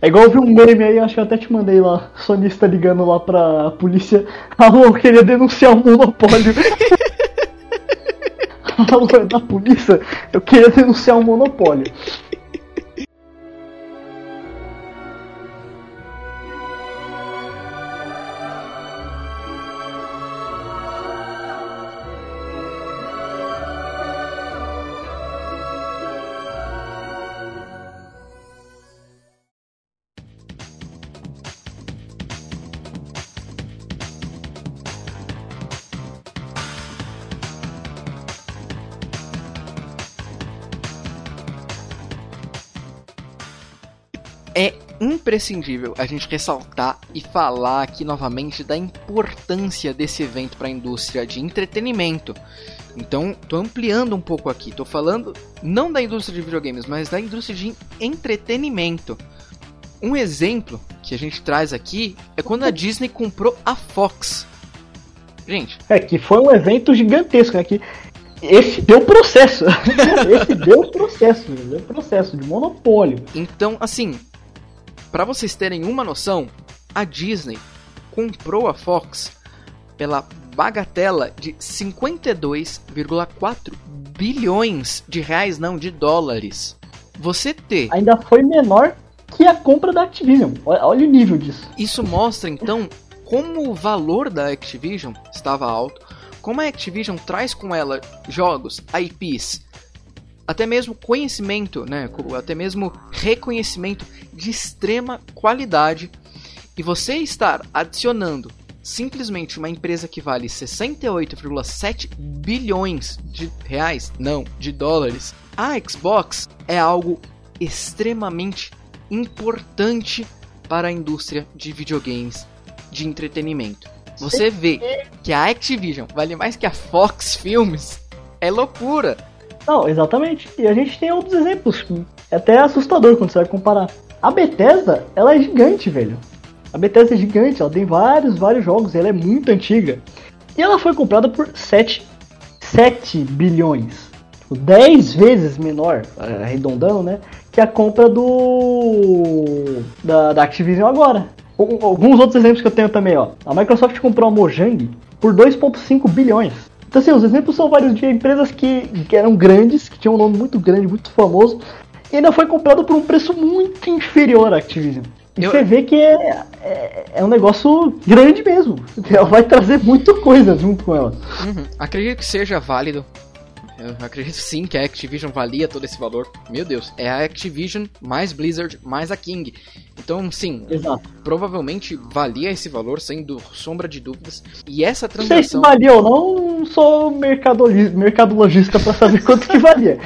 É igual eu vi um meme aí, acho que eu até te mandei lá, sonista ligando lá pra polícia. Alô, eu queria denunciar o um monopólio. Alô, é da polícia, eu queria denunciar um monopólio. Imprescindível a gente ressaltar e falar aqui novamente da importância desse evento para a indústria de entretenimento. Então, tô ampliando um pouco aqui, tô falando não da indústria de videogames, mas da indústria de entretenimento. Um exemplo que a gente traz aqui é quando a Disney comprou a Fox. Gente. É, que foi um evento gigantesco, né? Que esse deu processo. esse deu processo, deu processo de monopólio. Então, assim, para vocês terem uma noção, a Disney comprou a Fox pela bagatela de 52,4 bilhões de reais, não de dólares. Você ter. Ainda foi menor que a compra da Activision. Olha, olha o nível disso. Isso mostra então como o valor da Activision estava alto, como a Activision traz com ela jogos, IPs, até mesmo conhecimento, né, até mesmo reconhecimento de extrema qualidade, e você estar adicionando simplesmente uma empresa que vale 68,7 bilhões de reais, não, de dólares, a Xbox é algo extremamente importante para a indústria de videogames de entretenimento. Você vê que a Activision vale mais que a Fox Filmes, é loucura. Não, exatamente. E a gente tem outros exemplos. É até assustador quando você vai comparar. A Bethesda, ela é gigante, velho. A Bethesda é gigante, ela tem vários, vários jogos, ela é muito antiga. E ela foi comprada por 7, 7 bilhões. 10 tipo, vezes menor, arredondando, né? Que a compra do. da, da Activision agora. Alguns outros exemplos que eu tenho também, ó. A Microsoft comprou a Mojang por 2,5 bilhões. Então, assim, os exemplos são vários de empresas que, que eram grandes, que tinham um nome muito grande, muito famoso, e ainda foi comprado por um preço muito inferior à Activision. E eu... você vê que é, é, é, um negócio grande mesmo. Ela vai trazer muita coisa junto com ela. Uhum. Acredito que seja válido eu acredito sim que a Activision valia todo esse valor. Meu Deus, é a Activision mais Blizzard mais a King. Então, sim, Exato. provavelmente valia esse valor, sem sombra de dúvidas. E essa transação. Não sei se valia ou não, não sou mercadologista para saber quanto que valia.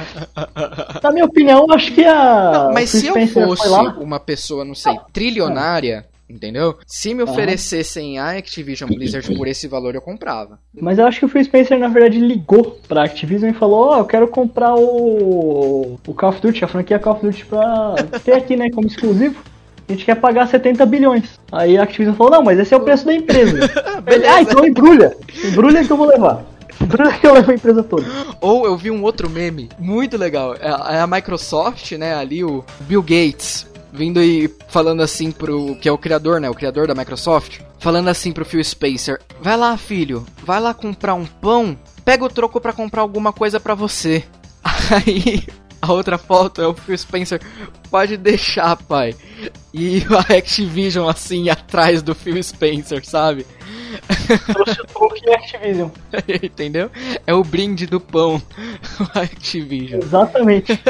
Na minha opinião, acho que a. Não, mas se eu fosse uma pessoa, não sei, trilionária Entendeu? Se me oferecessem a Activision Blizzard por esse valor, eu comprava. Mas eu acho que o Phil Spencer, na verdade, ligou pra Activision e falou: Ó, oh, eu quero comprar o, o Call of Duty, a franquia Call of Duty pra ter aqui, né, como exclusivo. A gente quer pagar 70 bilhões. Aí a Activision falou: Não, mas esse é o preço da empresa. Beleza. Ah, então embrulha. Embrulha que eu vou levar. Embrulha que eu levo a empresa toda. Ou eu vi um outro meme muito legal. É a é Microsoft, né, ali, o Bill Gates vindo e falando assim pro. que é o criador, né? O criador da Microsoft. Falando assim pro Phil Spencer: Vai lá, filho, vai lá comprar um pão, pega o troco para comprar alguma coisa para você. Aí. A outra foto é o Phil Spencer. Pode deixar, pai. E a Activision assim atrás do Phil Spencer, sabe? Trouxe o e Activision. Entendeu? É o brinde do pão. O Activision. Exatamente.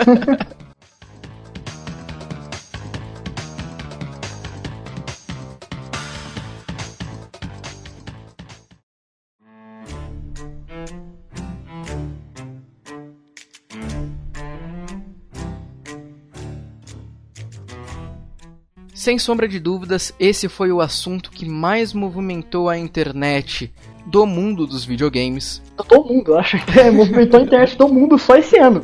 Sem sombra de dúvidas, esse foi o assunto que mais movimentou a internet do mundo dos videogames. Do mundo, acho que é, movimentou a internet do mundo só esse ano.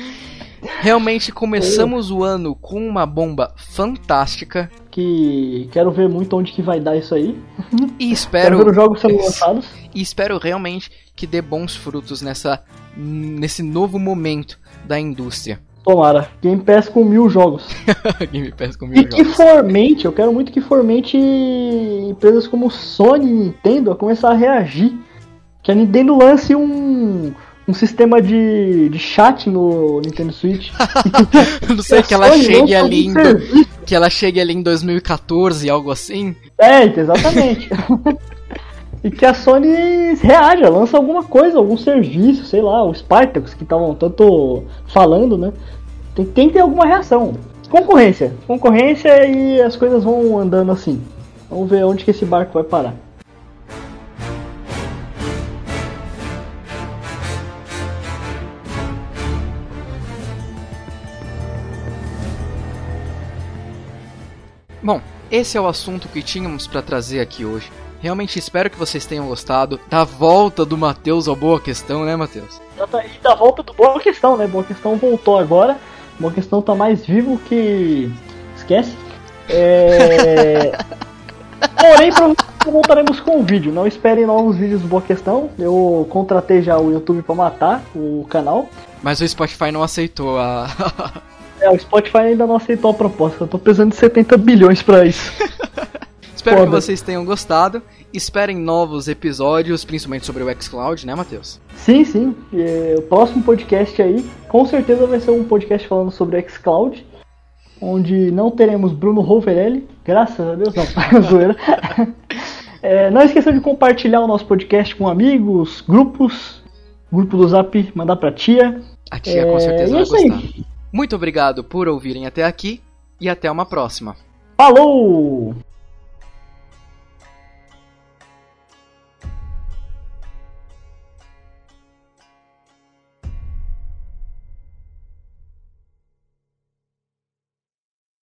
Realmente começamos o ano com uma bomba fantástica. Que quero ver muito onde que vai dar isso aí. E espero. quero ver os jogos sendo lançados. E espero realmente que dê bons frutos nessa, nesse novo momento da indústria. Tomara. Game Pass com mil jogos. Game Pass com mil e jogos. E que fomente, eu quero muito que fomente empresas como Sony e Nintendo a começar a reagir. Que a Nintendo lance um, um sistema de, de chat no Nintendo Switch. não sei, que, que ela chegue ali em, que ela chegue ali em 2014, algo assim. É, exatamente. e que a Sony reaja, lança alguma coisa, algum serviço, sei lá, o Spartacus que estavam tanto falando, né? Tem, tem que ter alguma reação. Concorrência. Concorrência e as coisas vão andando assim. Vamos ver onde que esse barco vai parar. Bom, esse é o assunto que tínhamos para trazer aqui hoje. Realmente espero que vocês tenham gostado da volta do Matheus ao Boa Questão, né, Matheus? E da volta do Boa Questão, né? Boa Questão voltou agora. Boa Questão tá mais vivo que. Esquece. É. Porém, provavelmente voltaremos com o vídeo. Não esperem novos vídeos do Boa Questão. Eu contratei já o YouTube para matar o canal. Mas o Spotify não aceitou a. é, o Spotify ainda não aceitou a proposta. Eu tô precisando de 70 bilhões para isso. Espero Foda. que vocês tenham gostado. Esperem novos episódios, principalmente sobre o xCloud, né, Matheus? Sim, sim. E, o próximo podcast aí, com certeza vai ser um podcast falando sobre o xCloud onde não teremos Bruno Roverelli, graças a Deus, não, zoeira. É, não esqueçam de compartilhar o nosso podcast com amigos, grupos, grupo do Zap, mandar pra tia. A tia é, com certeza vai gostar. Aí. Muito obrigado por ouvirem até aqui e até uma próxima. Falou!